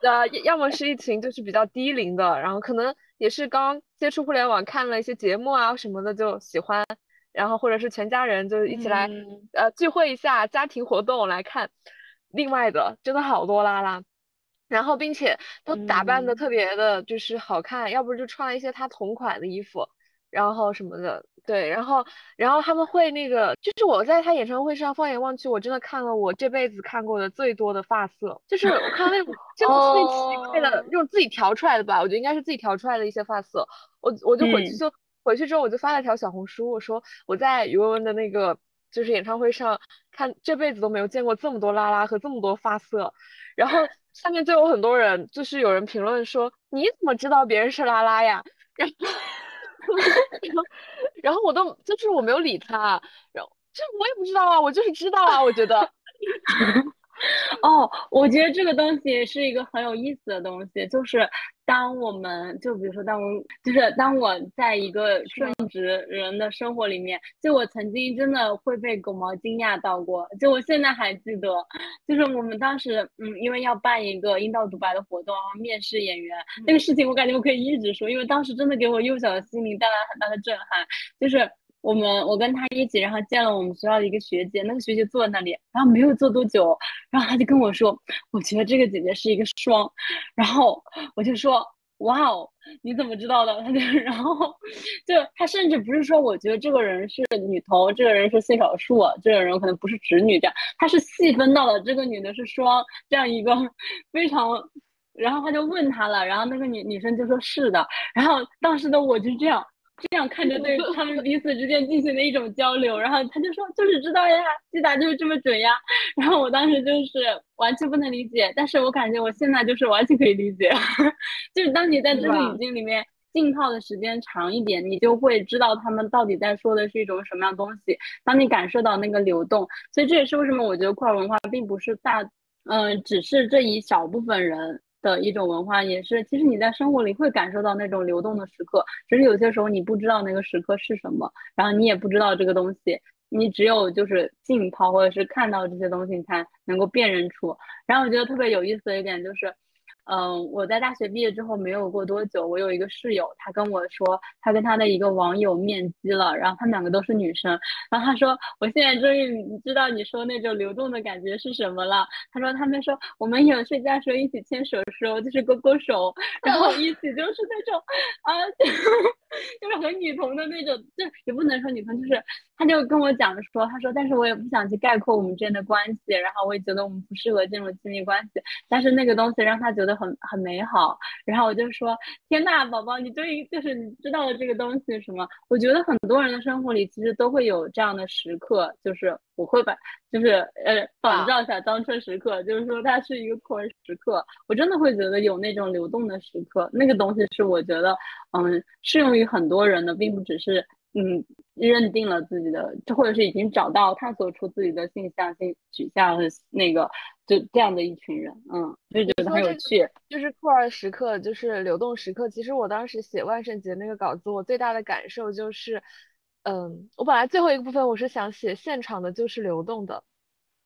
(laughs) 呃，要么是一群就是比较低龄的，然后可能也是刚接触互联网看了一些节目啊什么的就喜欢，然后或者是全家人就一起来呃聚会一下家庭活动来看，另外的真的好多拉拉。然后，并且都打扮的特别的，就是好看，要不就穿一些他同款的衣服，然后什么的，对，然后，然后他们会那个，就是我在他演唱会上放眼望去，我真的看了我这辈子看过的最多的发色，就是我看那种 (laughs) 真的特别奇怪的，那种自己调出来的吧，我觉得应该是自己调出来的一些发色，我我就回去就回去之后我就发了条小红书，我说我在于文文的那个就是演唱会上看这辈子都没有见过这么多拉拉和这么多发色，然后。下面就有很多人，就是有人评论说：“你怎么知道别人是拉拉呀？”然后，(laughs) 然后，然后我都就是我没有理他，然后这我也不知道啊，我就是知道啊，我觉得。(laughs) 哦，我觉得这个东西是一个很有意思的东西，就是当我们就比如说，当我就是当我在一个正直人的生活里面，就我曾经真的会被狗毛惊讶到过。就我现在还记得，就是我们当时嗯，因为要办一个阴道独白的活动，然后面试演员那个事情，我感觉我可以一直说，因为当时真的给我幼小的心灵带来很大的震撼。就是我们我跟他一起，然后见了我们学校的一个学姐，那个学姐坐在那里，然后没有坐多久，然后他就跟我说，我觉得这个姐姐是一个双，然后我就说。哇哦，你怎么知道的？(laughs) 他就然后就他甚至不是说我觉得这个人是女同，这个人是性少数，这个人可能不是直女这样，他是细分到了这个女的是双这样一个非常，然后他就问他了，然后那个女女生就说是的，然后当时的我就这样。这样看着对 (laughs) 他们彼此之间进行的一种交流，然后他就说就是知道呀，击打就是这么准呀。(laughs) 然后我当时就是完全不能理解，但是我感觉我现在就是完全可以理解。(laughs) 就是当你在这个语境里面浸泡的时间长一点，你就会知道他们到底在说的是一种什么样东西。当你感受到那个流动，所以这也是为什么我觉得跨文化并不是大，嗯，只是这一小部分人。的一种文化也是，其实你在生活里会感受到那种流动的时刻，只是有些时候你不知道那个时刻是什么，然后你也不知道这个东西，你只有就是浸泡或者是看到这些东西你才能够辨认出。然后我觉得特别有意思的一点就是。嗯，我在大学毕业之后没有过多久，我有一个室友，他跟我说，他跟他的一个网友面基了，然后他们两个都是女生，然后他说，我现在终于知道你说那种流动的感觉是什么了。他说他们说我们有睡觉时候一起牵手的时候就是勾勾手，然后一起就是那种啊，(laughs) 就是很女同的那种，就也不能说女同，就是他就跟我讲说，他说但是我也不想去概括我们之间的关系，然后我也觉得我们不适合这种亲密关系，但是那个东西让他觉得。很很美好，然后我就说天呐，宝宝，你终于就是你知道了这个东西什么？我觉得很多人的生活里其实都会有这样的时刻，就是我会把就是呃仿照一下当车时刻，就是说它是一个酷儿时刻，我真的会觉得有那种流动的时刻，那个东西是我觉得嗯适用于很多人的，并不只是。嗯，认定了自己的，或者是已经找到探索出自己的性向、性取向的那个，就这样的一群人，嗯，就觉得很有趣。就是酷儿时刻，就是流动时刻。其实我当时写万圣节那个稿子，我最大的感受就是，嗯，我本来最后一个部分我是想写现场的，就是流动的。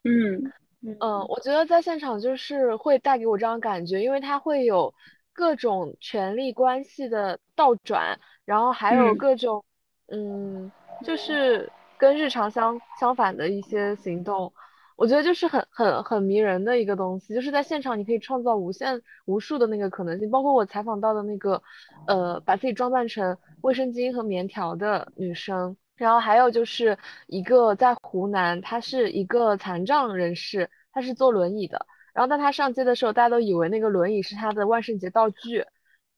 嗯嗯，我觉得在现场就是会带给我这样感觉，因为它会有各种权力关系的倒转，然后还有各种。嗯，就是跟日常相相反的一些行动，我觉得就是很很很迷人的一个东西。就是在现场，你可以创造无限无数的那个可能性。包括我采访到的那个，呃，把自己装扮成卫生巾和棉条的女生，然后还有就是一个在湖南，她是一个残障人士，她是坐轮椅的。然后当她上街的时候，大家都以为那个轮椅是她的万圣节道具，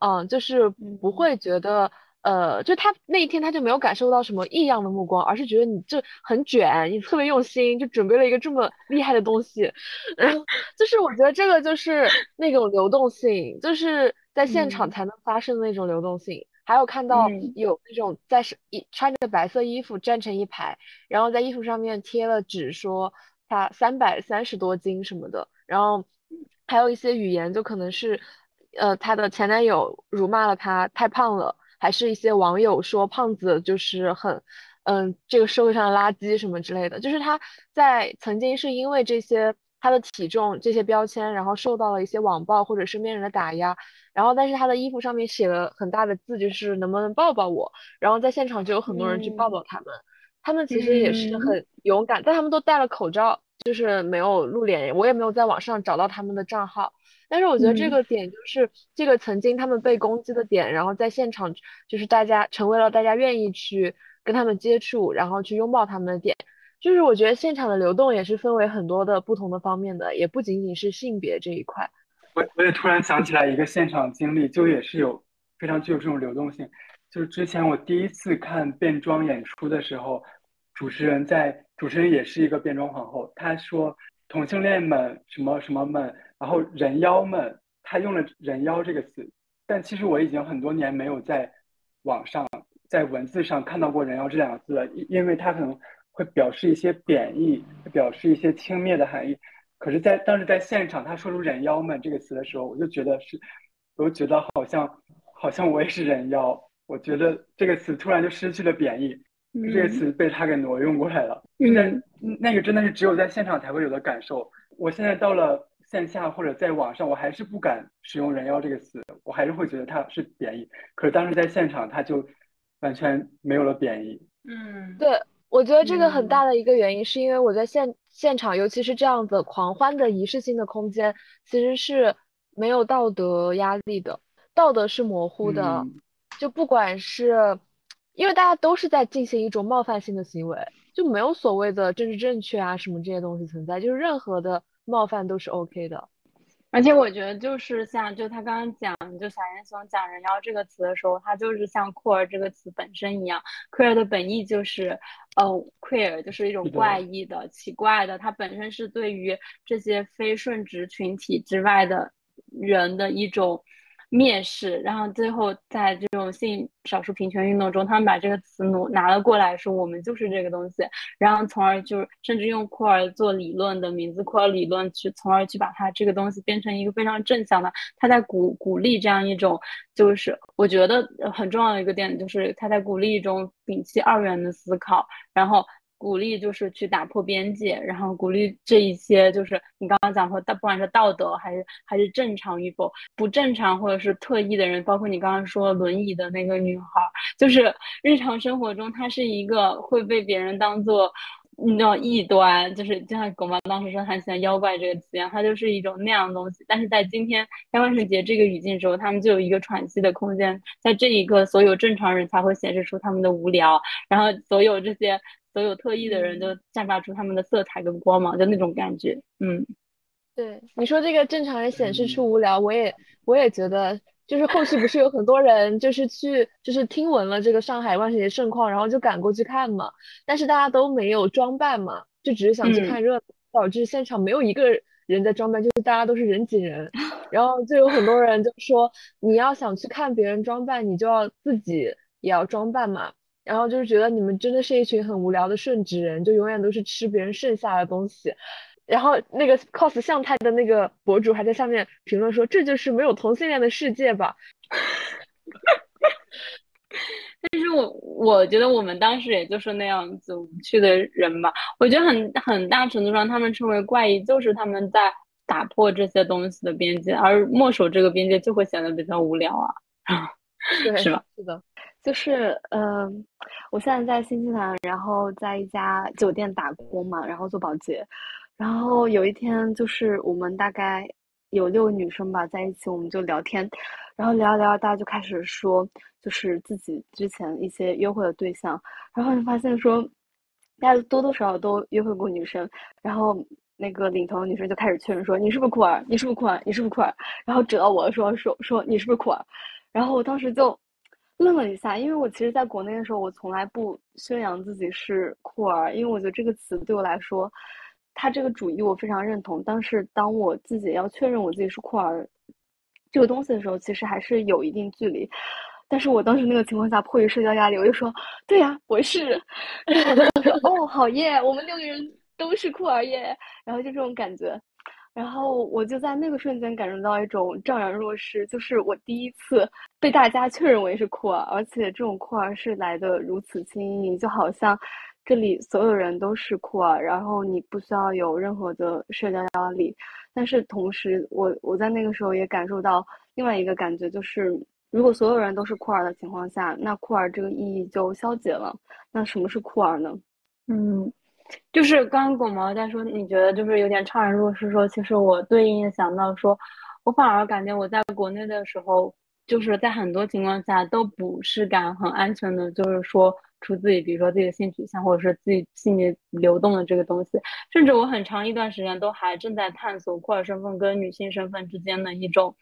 嗯，就是不会觉得。呃，就他那一天他就没有感受到什么异样的目光，而是觉得你这很卷，你特别用心，就准备了一个这么厉害的东西。(laughs) 然后就是我觉得这个就是那种流动性，就是在现场才能发生的那种流动性。还有看到有那种在是一穿着白色衣服站成一排，然后在衣服上面贴了纸，说他三百三十多斤什么的。然后还有一些语言，就可能是呃他的前男友辱骂了他太胖了。还是一些网友说胖子就是很，嗯，这个社会上的垃圾什么之类的。就是他在曾经是因为这些他的体重这些标签，然后受到了一些网暴或者身边人的打压。然后但是他的衣服上面写了很大的字，就是能不能抱抱我。然后在现场就有很多人去抱抱他们，他们其实也是很勇敢，但他们都戴了口罩，就是没有露脸。我也没有在网上找到他们的账号。但是我觉得这个点就是这个曾经他们被攻击的点，然后在现场就是大家成为了大家愿意去跟他们接触，然后去拥抱他们的点。就是我觉得现场的流动也是分为很多的不同的方面的，也不仅仅是性别这一块。我我也突然想起来一个现场经历，就也是有非常具有这种流动性。就是之前我第一次看变装演出的时候，主持人在主持人也是一个变装皇后，她说同性恋们什么什么们。然后人妖们，他用了“人妖”这个词，但其实我已经很多年没有在网上在文字上看到过“人妖”这两个字了，因因为它可能会表示一些贬义，表示一些轻蔑的含义。可是，在当时在现场他说出“人妖们”这个词的时候，我就觉得是我就觉得好像好像我也是人妖。我觉得这个词突然就失去了贬义，这个词被他给挪用过来了。那，那个真的是只有在现场才会有的感受。我现在到了线下或者在网上，我还是不敢使用“人妖”这个词，我还是会觉得它是贬义。可是当时在现场，它就完全没有了贬义。嗯，对。我觉得这个很大的一个原因，是因为我在现现场，尤其是这样子狂欢的仪式性的空间，其实是没有道德压力的，道德是模糊的，就不管是，因为大家都是在进行一种冒犯性的行为，就没有所谓的政治正确啊什么这些东西存在，就是任何的冒犯都是 OK 的。而且我觉得就是像就他刚刚讲，就小严雄讲“人妖”这个词的时候，他就是像 “queer” 这个词本身一样，，“queer” 的本意就是，呃，queer 就是一种怪异的、奇怪的，它本身是对于这些非顺直群体之外的人的一种。蔑视，然后最后在这种性少数平权运动中，他们把这个词挪拿了过来，说我们就是这个东西，然后从而就甚至用库尔做理论的名字库尔理论去，从而去把它这个东西变成一个非常正向的，他在鼓鼓励这样一种，就是我觉得很重要的一个点，就是他在鼓励一种摒弃二元的思考，然后。鼓励就是去打破边界，然后鼓励这一些就是你刚刚讲说，不管是道德还是还是正常与否，不正常或者是特异的人，包括你刚刚说轮椅的那个女孩，就是日常生活中她是一个会被别人当做那种异端，就是就像狗妈当时说很喜欢妖怪这个词一样，它就是一种那样的东西。但是在今天开万圣节这个语境之后，他们就有一个喘息的空间，在这一个所有正常人才会显示出他们的无聊，然后所有这些。所有特异的人都散发出他们的色彩跟光芒，就那种感觉。嗯，对，你说这个正常人显示出无聊，我也我也觉得，就是后续不是有很多人就是去就是听闻了这个上海万圣节盛况，然后就赶过去看嘛，但是大家都没有装扮嘛，就只是想去看热闹，导致现场没有一个人在装扮，就是大家都是人挤人，(laughs) 然后就有很多人就说，你要想去看别人装扮，你就要自己也要装扮嘛。然后就是觉得你们真的是一群很无聊的顺直人，就永远都是吃别人剩下的东西。然后那个 cos 向太的那个博主还在下面评论说：“这就是没有同性恋的世界吧？(laughs) ”但是我我觉得我们当时也就是那样子无趣的人吧。我觉得很很大程度上，他们称为怪异，就是他们在打破这些东西的边界，而墨守这个边界就会显得比较无聊啊。(laughs) 对，是吧？是的。就是，嗯，我现在在新西兰，然后在一家酒店打工嘛，然后做保洁。然后有一天，就是我们大概有六个女生吧，在一起，我们就聊天，然后聊着聊着，大家就开始说，就是自己之前一些约会的对象。然后就发现说，大家多多少少都约会过女生。然后那个领头女生就开始确认说：“你是不是酷儿？你是不是酷儿？你是不是酷儿？”然后指到我说：“说说你是不是酷儿？”然后我当时就。愣了一下，因为我其实在国内的时候，我从来不宣扬自己是酷儿，因为我觉得这个词对我来说，他这个主义我非常认同。但是当我自己要确认我自己是酷儿这个东西的时候，其实还是有一定距离。但是我当时那个情况下，迫于社交压力，我就说：“对呀，我是。”然后我说：“哦，好耶，我们六个人都是酷儿耶。”然后就这种感觉。然后我就在那个瞬间感受到一种怅然若失，就是我第一次被大家确认为是酷儿，而且这种酷儿是来的如此轻易，就好像这里所有人都是酷儿，然后你不需要有任何的社交压力。但是同时，我我在那个时候也感受到另外一个感觉，就是如果所有人都是酷儿的情况下，那酷儿这个意义就消解了。那什么是酷儿呢？嗯。就是刚刚狗毛在说，你觉得就是有点怅然若失。说其实我对应想到说，我反而感觉我在国内的时候，就是在很多情况下都不是敢很安全的，就是说出自己，比如说自己的性取向或者是自己性别流动的这个东西。甚至我很长一段时间都还正在探索酷儿身份跟女性身份之间的一种。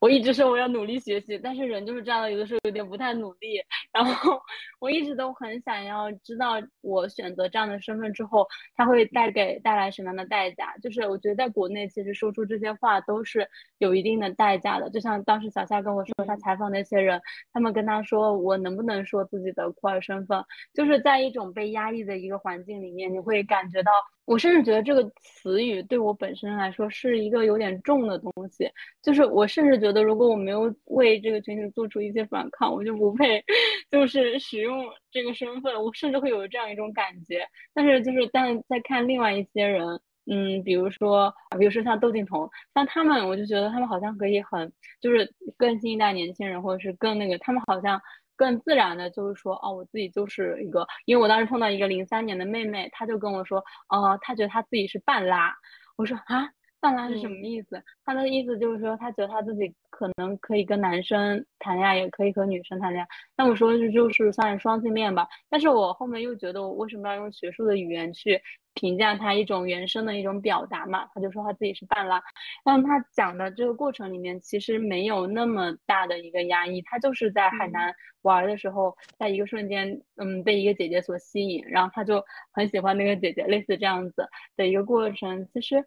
我一直说我要努力学习，但是人就是这样的，有的时候有点不太努力。然后我一直都很想要知道，我选择这样的身份之后，它会带给带来什么样的代价？就是我觉得在国内，其实说出这些话都是有一定的代价的。就像当时小夏跟我说，他采访那些人，他们跟他说我能不能说自己的酷儿身份，就是在一种被压抑的一个环境里面，你会感觉到我甚至觉得这个词语对我本身来说是一个有点重的东西，就是我甚至觉得，如果我没有为这个群体做出一些反抗，我就不配，(laughs) 就是使用这个身份。我甚至会有这样一种感觉。但是，就是但在看另外一些人，嗯，比如说，比如说像窦靖童，像他们，我就觉得他们好像可以很，就是更新一代年轻人，或者是更那个，他们好像。更自然的，就是说，哦，我自己就是一个，因为我当时碰到一个零三年的妹妹，她就跟我说，哦，她觉得她自己是半拉，我说啊，半拉是什么意思？她的意思就是说，她觉得她自己可能可以跟男生谈恋爱，也可以和女生谈恋爱。那我说这就是算是双性恋吧。但是我后面又觉得，我为什么要用学术的语言去？评价他一种原生的一种表达嘛，他就说他自己是半拉，但他讲的这个过程里面其实没有那么大的一个压抑，他就是在海南玩的时候，在一个瞬间，嗯，被一个姐姐所吸引，然后他就很喜欢那个姐姐，类似这样子的一个过程。其实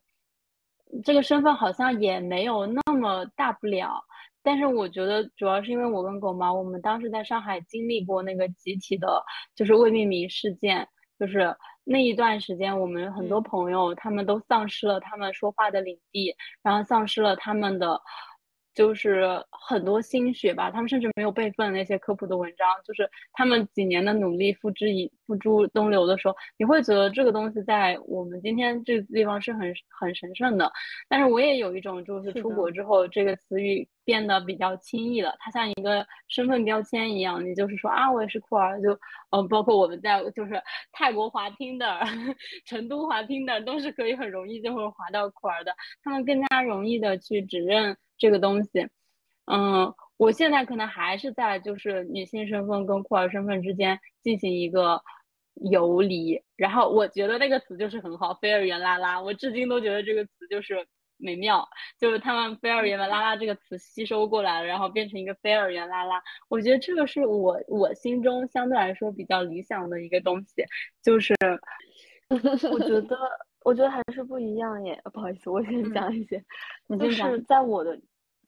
这个身份好像也没有那么大不了，但是我觉得主要是因为我跟狗毛，我们当时在上海经历过那个集体的，就是未命名事件。就是那一段时间，我们很多朋友他们都丧失了他们说话的领地，然后丧失了他们的。就是很多心血吧，他们甚至没有备份那些科普的文章，就是他们几年的努力付之以付诸东流的时候，你会觉得这个东西在我们今天这个地方是很很神圣的。但是我也有一种，就是出国之后这个词语变得比较轻易了，它像一个身份标签一样，你就是说啊，我也是酷儿，就嗯，包括我们在就是泰国滑听的，(laughs) 成都滑听的，都是可以很容易就会滑到酷儿的，他们更加容易的去指认。这个东西，嗯，我现在可能还是在就是女性身份跟酷儿身份之间进行一个游离，然后我觉得那个词就是很好，菲尔元拉拉，我至今都觉得这个词就是美妙，就是他们非二元拉拉这个词吸收过来了，然后变成一个菲尔元拉拉，我觉得这个是我我心中相对来说比较理想的一个东西，就是我觉 (laughs) 得我觉得还是不一样耶，不好意思，我先讲一些，就是在我的。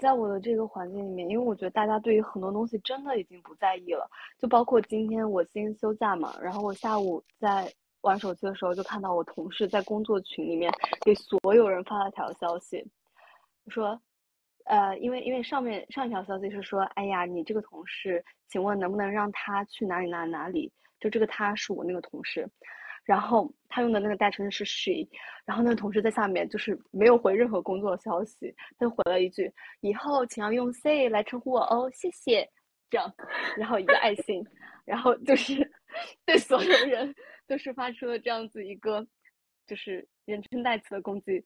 在我的这个环境里面，因为我觉得大家对于很多东西真的已经不在意了，就包括今天我先休假嘛，然后我下午在玩手机的时候，就看到我同事在工作群里面给所有人发了条消息，说，呃，因为因为上面上一条消息是说，哎呀，你这个同事，请问能不能让他去哪里哪哪里？就这个他是我那个同事。然后他用的那个代称是 she，然后那个同事在下面就是没有回任何工作消息，他就回了一句：“以后请要用 say 来称呼我哦，谢谢。”这样，然后一个爱心，然后就是对所有人都是发出了这样子一个就是人称代词的攻击，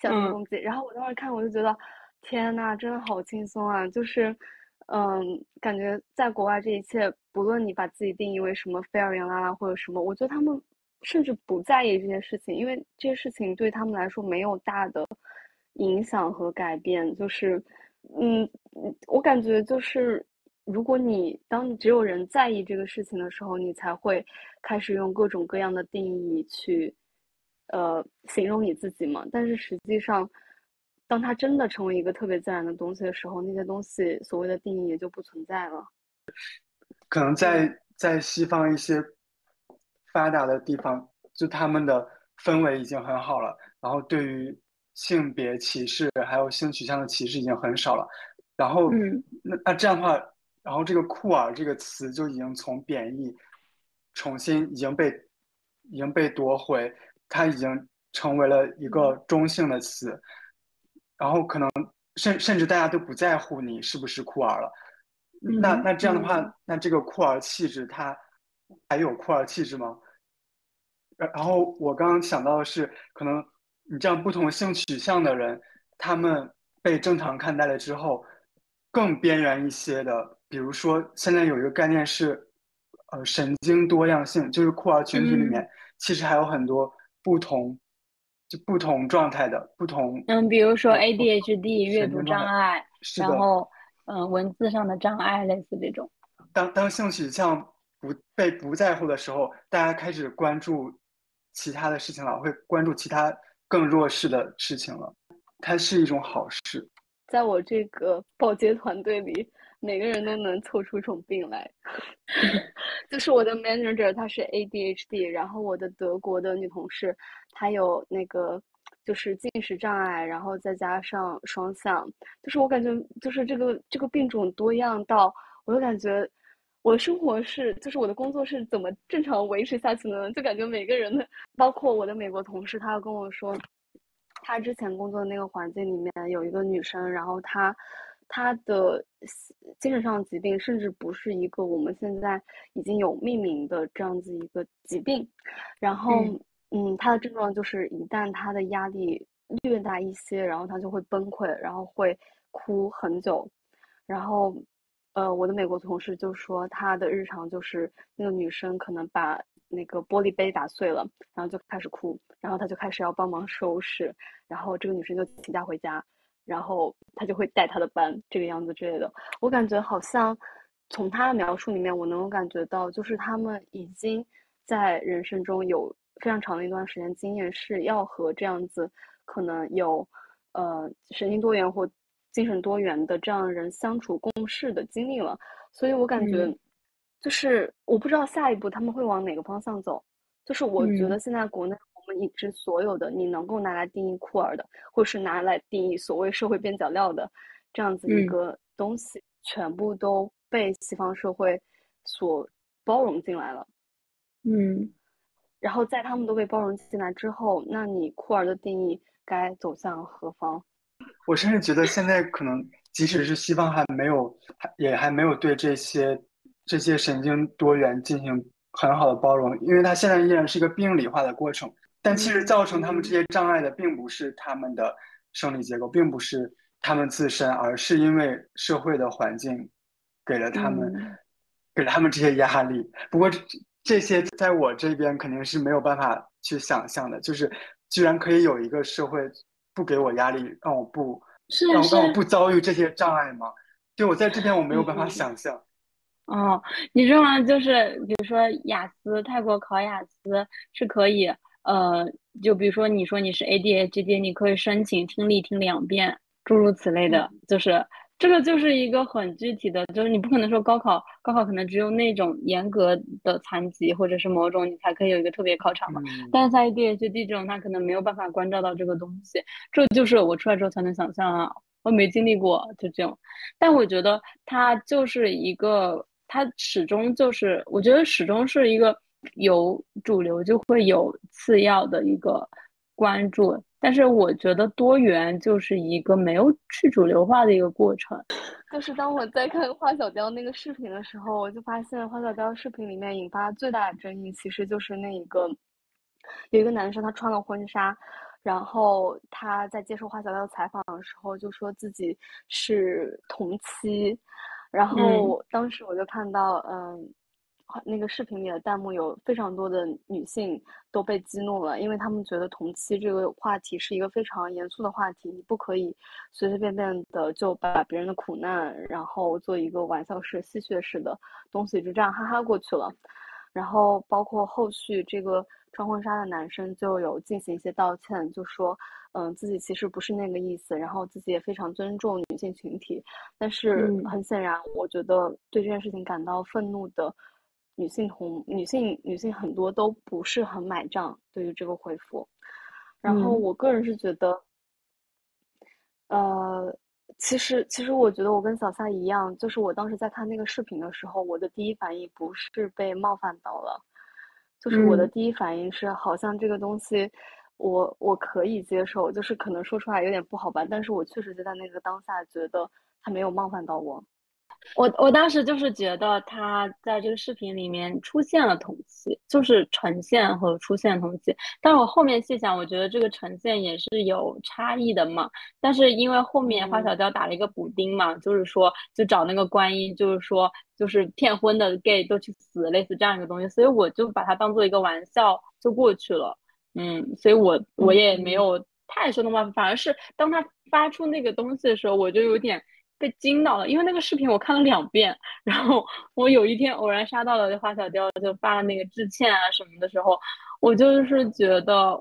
小型攻击。然后我当时看我就觉得，天呐，真的好轻松啊！就是，嗯，感觉在国外这一切，不论你把自己定义为什么非二元拉拉或者什么，我觉得他们。甚至不在意这些事情，因为这些事情对他们来说没有大的影响和改变。就是，嗯，我感觉就是，如果你当你只有人在意这个事情的时候，你才会开始用各种各样的定义去，呃，形容你自己嘛。但是实际上，当它真的成为一个特别自然的东西的时候，那些东西所谓的定义也就不存在了。可能在在西方一些。发达的地方，就他们的氛围已经很好了，然后对于性别歧视还有性取向的歧视已经很少了，然后，那那这样的话，然后这个酷儿这个词就已经从贬义重新已经被已经被夺回，它已经成为了一个中性的词，然后可能甚甚至大家都不在乎你是不是酷儿了，那那这样的话，那这个酷儿气质它。还有酷儿气质吗？然后我刚刚想到的是，可能你这样不同性取向的人，他们被正常看待了之后，更边缘一些的，比如说现在有一个概念是，呃，神经多样性，就是酷儿群体里面其实还有很多不同，就不同状态的不同。嗯，比如说 ADHD 阅读障碍，然后嗯文字上的障碍，类似这种。当当性取向。不被不在乎的时候，大家开始关注其他的事情了，会关注其他更弱势的事情了。它是一种好事。在我这个保洁团队里，每个人都能凑出一种病来。(laughs) 就是我的 manager 她是 ADHD，然后我的德国的女同事她有那个就是进食障碍，然后再加上双向，就是我感觉就是这个这个病种多样到，我就感觉我的生活是就是我的工作是怎么正常维持下去呢？就感觉每个人的，包括我的美国同事，他要跟我说。他之前工作的那个环境里面有一个女生，然后她，她的精神上疾病甚至不是一个我们现在已经有命名的这样子一个疾病，然后，嗯，她的症状就是一旦她的压力略大一些，然后她就会崩溃，然后会哭很久，然后，呃，我的美国同事就说她的日常就是那个女生可能把。那个玻璃杯打碎了，然后就开始哭，然后他就开始要帮忙收拾，然后这个女生就请假回家，然后他就会带他的班这个样子之类的。我感觉好像从他的描述里面，我能够感觉到，就是他们已经在人生中有非常长的一段时间经验，是要和这样子可能有呃神经多元或精神多元的这样人相处共事的经历了，所以我感觉。就是我不知道下一步他们会往哪个方向走。就是我觉得现在国内我们已知所有的你能够拿来定义酷儿的，或是拿来定义所谓社会边角料的这样子一个东西，全部都被西方社会所包容进来了。嗯，然后在他们都被包容进来之后，那你酷儿的定义该走向何方？我甚至觉得现在可能，即使是西方还没有，还也还没有对这些。这些神经多元进行很好的包容，因为它现在依然是一个病理化的过程。但其实造成他们这些障碍的，并不是他们的生理结构，并不是他们自身，而是因为社会的环境给了他们，给了他们这些压力。不过这些在我这边肯定是没有办法去想象的，就是居然可以有一个社会不给我压力，让我不让让我不遭遇这些障碍吗？就我在这边我没有办法想象。哦，你知道吗？就是比如说雅思，泰国考雅思是可以，呃，就比如说你说你是 ADHD，你可以申请听力听两遍，诸如此类的。就是这个就是一个很具体的，就是你不可能说高考，高考可能只有那种严格的残疾或者是某种你才可以有一个特别考场嘛。但是在 ADHD 这种，他可能没有办法关照到这个东西，这就是我出来之后才能想象啊，我没经历过就这种。但我觉得它就是一个。它始终就是，我觉得始终是一个有主流就会有次要的一个关注，但是我觉得多元就是一个没有去主流化的一个过程。就是当我在看花小雕那个视频的时候，我就发现花小雕视频里面引发最大的争议，其实就是那一个有一个男生他穿了婚纱，然后他在接受花小雕采访的时候就说自己是同妻。然后当时我就看到，嗯，那个视频里的弹幕有非常多的女性都被激怒了，因为他们觉得同期这个话题是一个非常严肃的话题，你不可以随随便便的就把别人的苦难，然后做一个玩笑式、戏谑式的东西就这样哈哈过去了。然后包括后续这个穿婚纱的男生就有进行一些道歉，就说。嗯，自己其实不是那个意思，然后自己也非常尊重女性群体，但是很显然，我觉得对这件事情感到愤怒的女性同女性女性很多都不是很买账对于这个回复，然后我个人是觉得，呃，其实其实我觉得我跟小夏一样，就是我当时在看那个视频的时候，我的第一反应不是被冒犯到了，就是我的第一反应是好像这个东西。我我可以接受，就是可能说出来有点不好吧，但是我确实就在那个当下觉得他没有冒犯到我。我我当时就是觉得他在这个视频里面出现了同期，就是呈现和出现同期。但是我后面细想，我觉得这个呈现也是有差异的嘛。但是因为后面花小娇打了一个补丁嘛，就是说就找那个观音，就是说就是骗婚的 gay 都去死，类似这样一个东西，所以我就把它当做一个玩笑就过去了。嗯，所以我我也没有太深的话，反而是当他发出那个东西的时候，我就有点被惊到了，因为那个视频我看了两遍，然后我有一天偶然刷到了花小雕就发了那个致歉啊什么的时候，我就是觉得，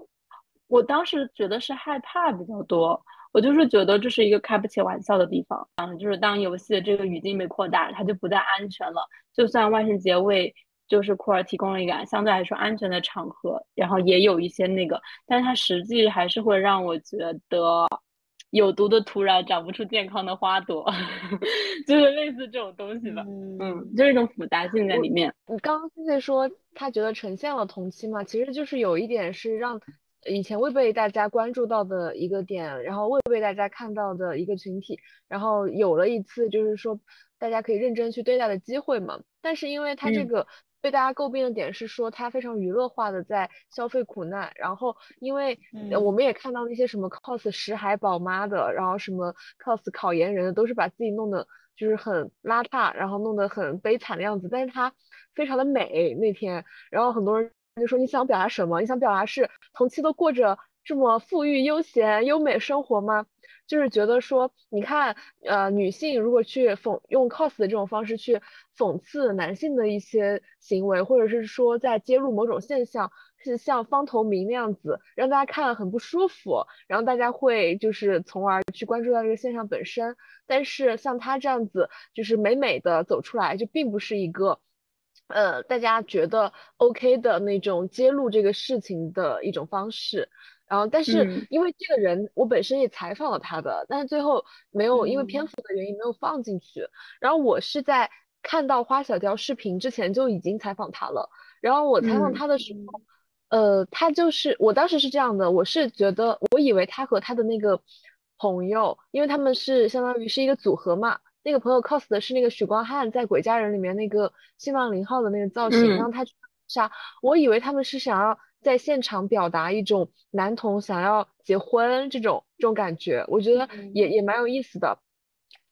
我当时觉得是害怕比较多，我就是觉得这是一个开不起玩笑的地方。嗯，就是当游戏的这个语境被扩大，它就不再安全了。就算万圣节为就是库尔提供了一个相对来说安全的场合，然后也有一些那个，但是它实际还是会让我觉得。有毒的土壤长不出健康的花朵，(laughs) 就是类似这种东西吧。嗯，就是一种复杂性在里面。你刚刚谢谢说他觉得呈现了同期嘛，其实就是有一点是让以前未被大家关注到的一个点，然后未被大家看到的一个群体，然后有了一次就是说大家可以认真去对待的机会嘛。但是因为他这个。被大家诟病的点是说他非常娱乐化的在消费苦难，然后因为我们也看到那些什么 cos 石海宝妈的，然后什么 cos 考研人的，都是把自己弄得就是很邋遢，然后弄得很悲惨的样子，但是他非常的美那天，然后很多人就说你想表达什么？你想表达是同期都过着这么富裕、悠闲、优美生活吗？就是觉得说，你看，呃，女性如果去讽用 cos 的这种方式去讽刺男性的一些行为，或者是说在揭露某种现象，是像方头明那样子，让大家看了很不舒服，然后大家会就是从而去关注到这个现象本身。但是像他这样子，就是美美的走出来，就并不是一个，呃，大家觉得 OK 的那种揭露这个事情的一种方式。然后，但是因为这个人，我本身也采访了他的，但是最后没有因为篇幅的原因没有放进去。然后我是在看到花小雕视频之前就已经采访他了。然后我采访他的时候，呃，他就是我当时是这样的，我是觉得我以为他和他的那个朋友，因为他们是相当于是一个组合嘛，那个朋友 cos 的是那个许光汉在《鬼家人》里面那个新浪零号的那个造型，然后他杀，我以为他们是想要。在现场表达一种男同想要结婚这种这种感觉，我觉得也也蛮有意思的。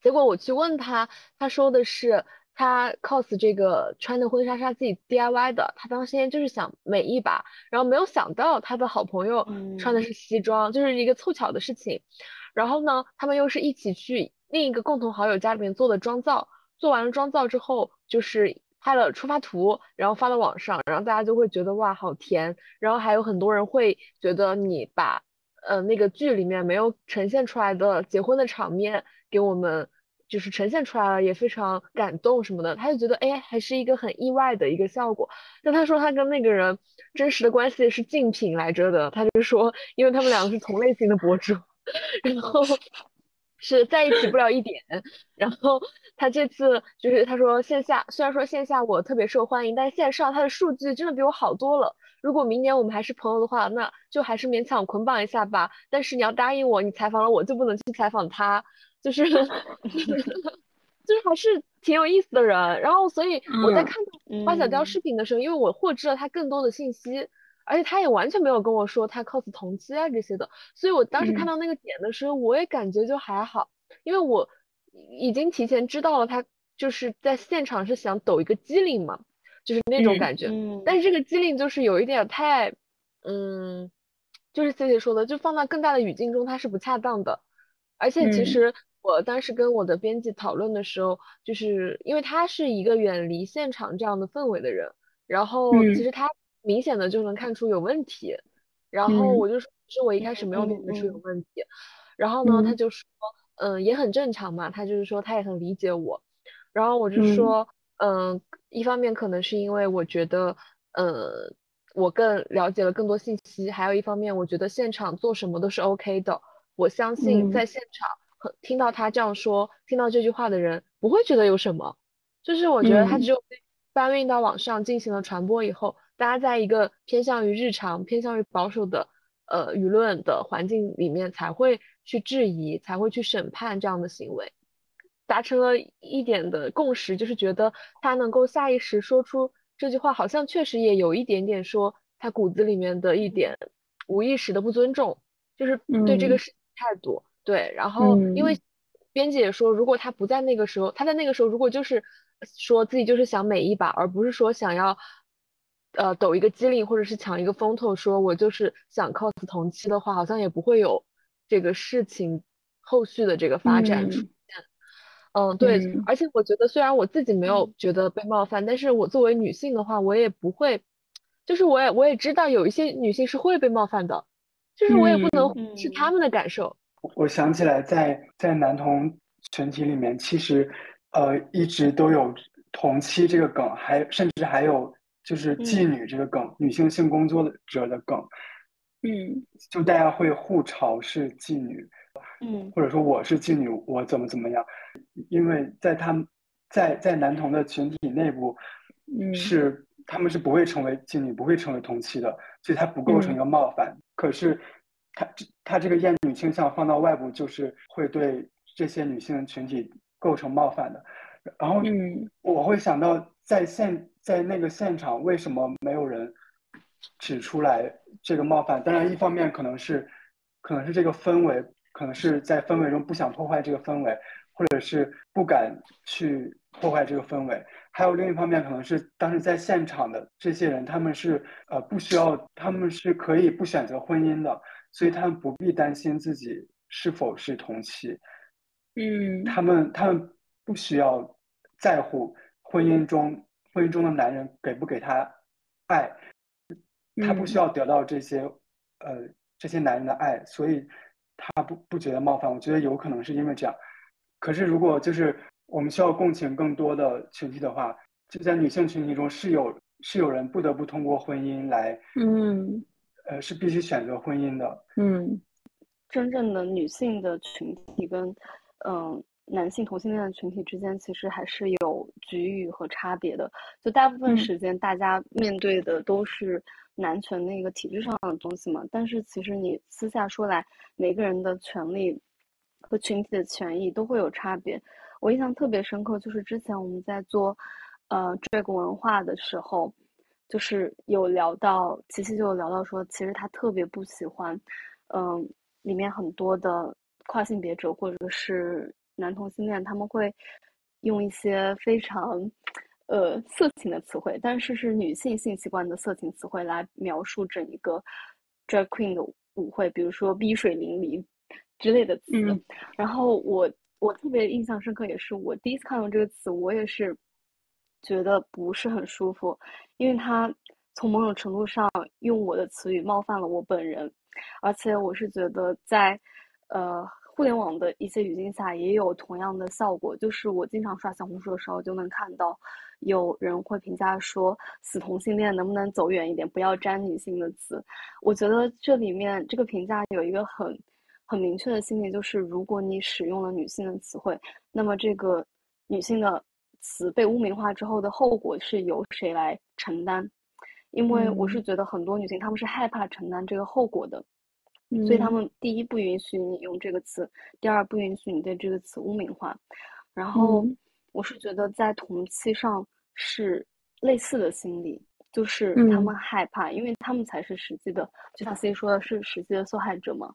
结果我去问他，他说的是他 cos 这个穿的婚纱是他自己 DIY 的，他当时就是想美一把，然后没有想到他的好朋友穿的是西装，就是一个凑巧的事情。然后呢，他们又是一起去另一个共同好友家里面做的妆造，做完了妆造之后就是。拍了出发图，然后发到网上，然后大家就会觉得哇好甜，然后还有很多人会觉得你把呃那个剧里面没有呈现出来的结婚的场面给我们就是呈现出来了，也非常感动什么的，他就觉得哎还是一个很意外的一个效果。但他说他跟那个人真实的关系是竞品来着的，他就说因为他们两个是同类型的博主，(laughs) 然后。是在一起不了一点，然后他这次就是他说线下虽然说线下我特别受欢迎，但是线上他的数据真的比我好多了。如果明年我们还是朋友的话，那就还是勉强捆绑一下吧。但是你要答应我，你采访了我就不能去采访他，就是 (laughs) 就是还是挺有意思的人。然后所以我在看到花小雕视频的时候，因为我获知了他更多的信息。而且他也完全没有跟我说他 cos 同期啊这些的，所以我当时看到那个点的时候，我也感觉就还好，因为我已经提前知道了他就是在现场是想抖一个机灵嘛，就是那种感觉。嗯。但是这个机灵就是有一点太，嗯，就是 C C 说的，就放到更大的语境中它是不恰当的。而且其实我当时跟我的编辑讨论的时候，就是因为他是一个远离现场这样的氛围的人，然后其实他。明显的就能看出有问题，然后我就说，其实我一开始没有感觉出有问题，然后呢，他就说，嗯，也很正常嘛，他就是说他也很理解我，然后我就说，嗯，一方面可能是因为我觉得，呃，我更了解了更多信息，还有一方面我觉得现场做什么都是 OK 的，我相信在现场听到他这样说，听到这句话的人不会觉得有什么，就是我觉得他只有搬运到网上进行了传播以后。大家在一个偏向于日常、偏向于保守的呃舆论的环境里面，才会去质疑，才会去审判这样的行为，达成了一点的共识，就是觉得他能够下意识说出这句话，好像确实也有一点点说他骨子里面的一点无意识的不尊重，就是对这个事态度。对，然后因为编辑也说，如果他不在那个时候，他在那个时候如果就是说自己就是想美一把，而不是说想要。呃，抖一个机灵，或者是抢一个风头，说我就是想 cos 同期的话，好像也不会有这个事情后续的这个发展出现。嗯，对，而且我觉得，虽然我自己没有觉得被冒犯，但是我作为女性的话，我也不会，就是我也我也知道有一些女性是会被冒犯的，就是我也不能是他们的感受，我想起来，在在男同群体里面，其实呃一直都有同期这个梗，还甚至还有就是妓女这个梗，女性性工作者的梗。嗯，就大家会互嘲是妓女，嗯，或者说我是妓女，我怎么怎么样？因为在他们在在男同的群体内部，嗯，是他们是不会成为妓女，不会成为同妻的，所以他不构成一个冒犯。可是他他这个厌女倾向放到外部，就是会对这些女性群体构成冒犯的。然后，嗯，我会想到在现在那个现场，为什么没有人？指出来这个冒犯，当然一方面可能是，可能是这个氛围，可能是在氛围中不想破坏这个氛围，或者是不敢去破坏这个氛围。还有另一方面，可能是当时在现场的这些人，他们是呃不需要，他们是可以不选择婚姻的，所以他们不必担心自己是否是同妻。嗯，他们他们不需要在乎婚姻中婚姻中的男人给不给她爱。她不需要得到这些，呃，这些男人的爱，所以她不不觉得冒犯。我觉得有可能是因为这样。可是如果就是我们需要共情更多的群体的话，就在女性群体中是有是有人不得不通过婚姻来，嗯，呃，是必须选择婚姻的。嗯，真正的女性的群体跟嗯男性同性恋的群体之间，其实还是有局域和差别的。就大部分时间大家面对的都是。男权那个体制上的东西嘛，但是其实你私下说来，每个人的权利和群体的权益都会有差别。我印象特别深刻，就是之前我们在做呃这个文化的时候，就是有聊到，琪琪就有聊到说，其实他特别不喜欢，嗯，里面很多的跨性别者或者是男同性恋，他们会用一些非常。呃，色情的词汇，但是是女性性器官的色情词汇来描述整一个 drag queen 的舞会，比如说逼水淋漓之类的词。然后我我特别印象深刻，也是我第一次看到这个词，我也是觉得不是很舒服，因为它从某种程度上用我的词语冒犯了我本人，而且我是觉得在呃。互联网的一些语境下也有同样的效果，就是我经常刷小红书的时候就能看到，有人会评价说，死同性恋能不能走远一点，不要沾女性的词。我觉得这里面这个评价有一个很很明确的心理，就是如果你使用了女性的词汇，那么这个女性的词被污名化之后的后果是由谁来承担？因为我是觉得很多女性她们是害怕承担这个后果的。所以他们第一不允许你用这个词，第二不允许你对这个词污名化。然后我是觉得在同期上是类似的心理，就是他们害怕，因为他们才是实际的，就像 C 说的是实际的受害者嘛。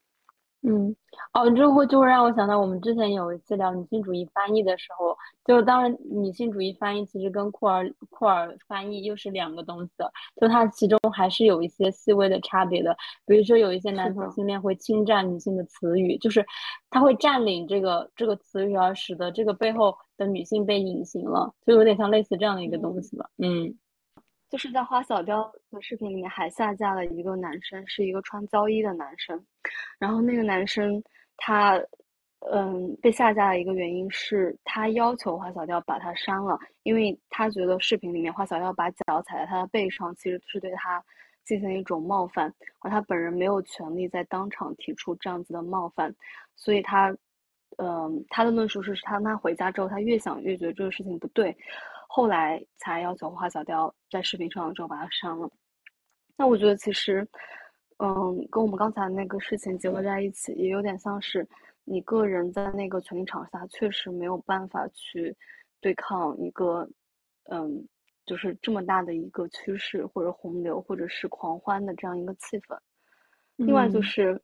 嗯，哦，这会就会让我想到，我们之前有一次聊女性主义翻译的时候，就当然女性主义翻译其实跟库尔库尔翻译又是两个东西的，就它其中还是有一些细微的差别的。比如说有一些男同性恋会侵占女性的词语，就是他会占领这个这个词语，而使得这个背后的女性被隐形了，就有点像类似这样的一个东西吧。嗯。就是在花小雕的视频里面还下架了一个男生，是一个穿胶衣的男生。然后那个男生他，嗯，被下架的一个原因是他要求花小调把他删了，因为他觉得视频里面花小调把脚踩在他的背上，其实是对他进行一种冒犯，而他本人没有权利在当场提出这样子的冒犯，所以他，嗯，他的论述是他他回家之后，他越想越觉得这个事情不对。后来才要求花小调在视频上之后把他删了。那我觉得其实，嗯，跟我们刚才那个事情结合在一起，也有点像是你个人在那个权力场下确实没有办法去对抗一个，嗯，就是这么大的一个趋势或者洪流或者是狂欢的这样一个气氛。另外就是，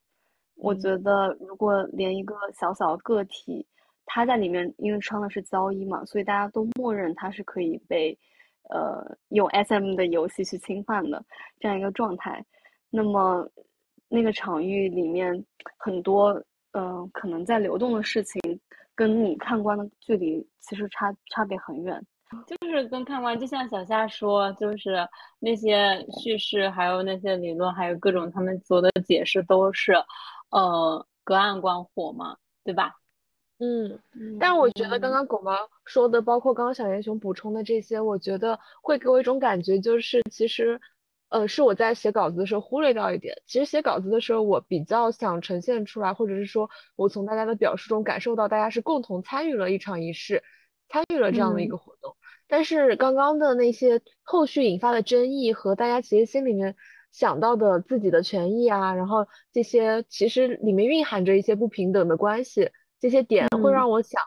我觉得如果连一个小小个体。他在里面，因为穿的是胶衣嘛，所以大家都默认他是可以被，呃，用 SM 的游戏去侵犯的这样一个状态。那么，那个场域里面很多，嗯，可能在流动的事情，跟你看官的距离其实差差别很远。就是跟看官，就像小夏说，就是那些叙事，还有那些理论，还有各种他们做的解释，都是，呃。隔岸观火嘛，对吧？嗯，但我觉得刚刚狗毛说的，包括刚刚小严熊补充的这些，我觉得会给我一种感觉，就是其实，呃，是我在写稿子的时候忽略掉一点。其实写稿子的时候，我比较想呈现出来，或者是说我从大家的表述中感受到，大家是共同参与了一场仪式，参与了这样的一个活动。但是刚刚的那些后续引发的争议和大家其实心里面想到的自己的权益啊，然后这些其实里面蕴含着一些不平等的关系。这些点会让我想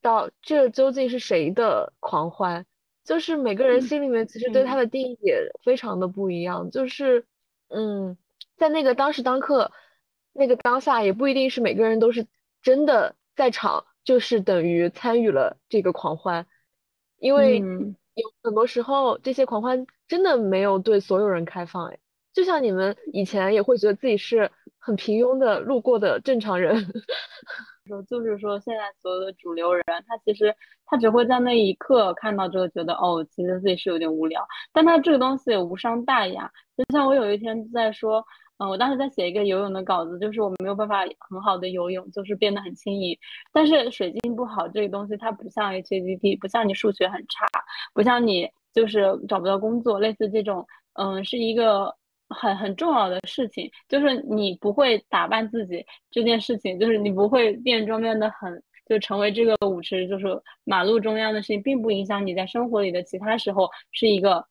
到，这究竟是谁的狂欢？就是每个人心里面其实对他的定义也非常的不一样。就是，嗯，在那个当时当刻，那个当下，也不一定是每个人都是真的在场，就是等于参与了这个狂欢。因为有很多时候，这些狂欢真的没有对所有人开放。哎，就像你们以前也会觉得自己是很平庸的路过的正常人。说就是说，现在所有的主流人，他其实他只会在那一刻看到之后，觉得哦，其实自己是有点无聊。但他这个东西无伤大雅。就像我有一天在说，嗯，我当时在写一个游泳的稿子，就是我没有办法很好的游泳，就是变得很轻盈。但是水性不好这个东西，它不像 HAT，不像你数学很差，不像你就是找不到工作，类似这种，嗯，是一个。很很重要的事情就是你不会打扮自己这件事情，就是你不会变装变得很就成为这个舞池就是马路中央的事情，并不影响你在生活里的其他时候是一个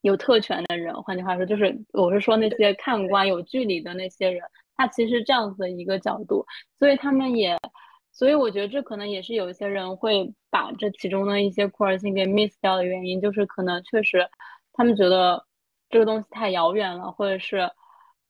有特权的人。换句话说，就是我是说那些看官有距离的那些人，他其实这样子的一个角度，所以他们也，所以我觉得这可能也是有一些人会把这其中的一些酷儿性给 miss 掉的原因，就是可能确实他们觉得。这个东西太遥远了，或者是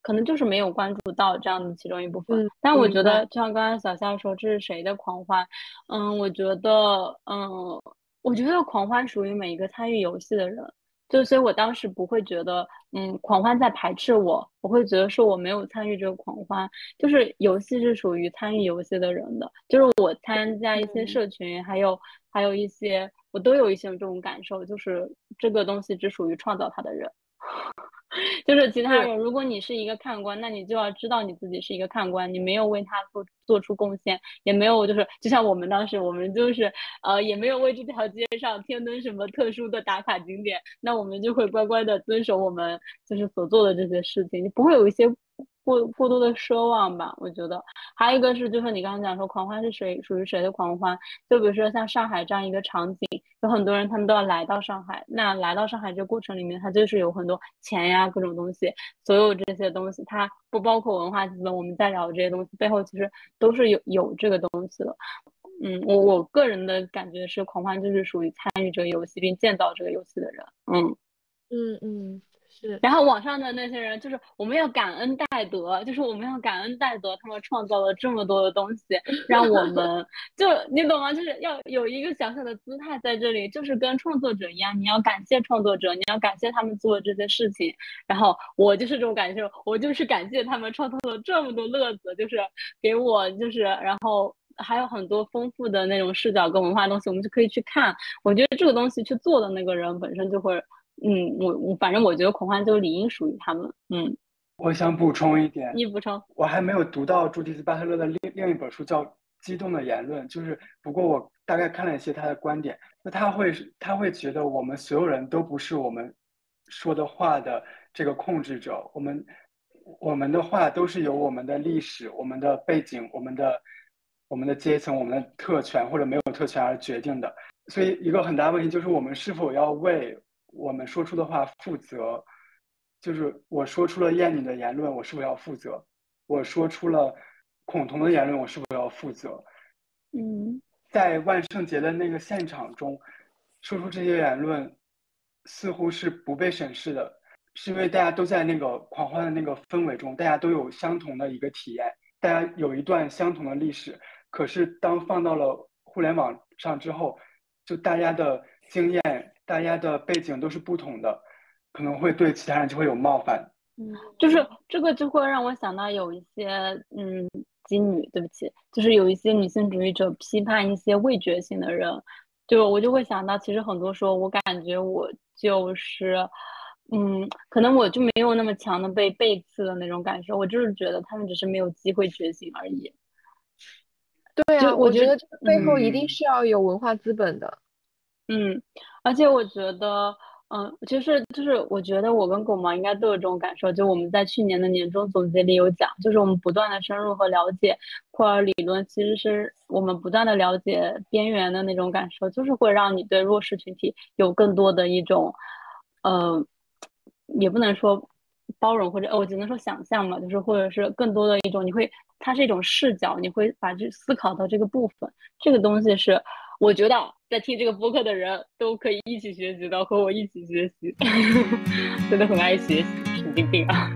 可能就是没有关注到这样的其中一部分。但我觉得，就像刚刚小夏说，这是谁的狂欢？嗯，我觉得，嗯，我觉得狂欢属于每一个参与游戏的人。就所以，我当时不会觉得，嗯，狂欢在排斥我，我会觉得是我没有参与这个狂欢。就是游戏是属于参与游戏的人的，就是我参加一些社群，还有还有一些，我都有一些这种感受，就是这个东西只属于创造它的人。(laughs) 就是其他人，如果你是一个看官，那你就要知道你自己是一个看官，你没有为他做做出贡献，也没有就是就像我们当时，我们就是呃也没有为这条街上添登什么特殊的打卡景点，那我们就会乖乖的遵守我们就是所做的这些事情，就不会有一些。过过多的奢望吧，我觉得还有一个是，就是你刚刚讲说狂欢是谁属于谁的狂欢，就比如说像上海这样一个场景，有很多人他们都要来到上海，那来到上海这个过程里面，它就是有很多钱呀，各种东西，所有这些东西，它不包括文化资本，我们在聊这些东西背后其实都是有有这个东西的。嗯，我我个人的感觉是，狂欢就是属于参与这个游戏并建造这个游戏的人。嗯嗯嗯。然后网上的那些人就是我们要感恩戴德，就是我们要感恩戴德，他们创造了这么多的东西，让我们 (laughs) 就你懂吗？就是要有一个小小的姿态在这里，就是跟创作者一样，你要感谢创作者，你要感谢他们做的这些事情。然后我就是这种感受，我就是感谢他们创造了这么多乐子，就是给我就是，然后还有很多丰富的那种视角跟文化东西，我们就可以去看。我觉得这个东西去做的那个人本身就会。嗯，我我反正我觉得狂欢就理应属于他们。嗯，我想补充一点，你补充。我还没有读到朱迪斯·巴特勒的另另一本书，叫《激动的言论》，就是不过我大概看了一些他的观点。那他会他会觉得我们所有人都不是我们说的话的这个控制者，我们我们的话都是由我们的历史、我们的背景、我们的我们的阶层、我们的特权或者没有特权而决定的。所以一个很大问题就是我们是否要为我们说出的话负责，就是我说出了厌女的言论，我是否要负责？我说出了恐同的言论，我是否要负责？嗯，在万圣节的那个现场中，说出这些言论，似乎是不被审视的，是因为大家都在那个狂欢的那个氛围中，大家都有相同的一个体验，大家有一段相同的历史。可是当放到了互联网上之后，就大家的经验。大家的背景都是不同的，可能会对其他人就会有冒犯。嗯，就是这个就会让我想到有一些嗯，妓女，对不起，就是有一些女性主义者批判一些味觉性的人，就我就会想到，其实很多时候我感觉我就是，嗯，可能我就没有那么强的被背刺的那种感受，我就是觉得他们只是没有机会觉醒而已。对啊，我觉得背后一定是要有文化资本的。嗯，而且我觉得，嗯，其实就是我觉得我跟狗毛应该都有这种感受，就我们在去年的年终总结里有讲，就是我们不断的深入和了解库尔理论，其实是我们不断的了解边缘的那种感受，就是会让你对弱势群体有更多的一种，呃，也不能说包容或者，我只能说想象嘛，就是或者是更多的一种，你会，它是一种视角，你会把这思考到这个部分，这个东西是。我觉得在听这个播客的人都可以一起学习的，和我一起学习，(laughs) 真的很爱学习，神经病啊！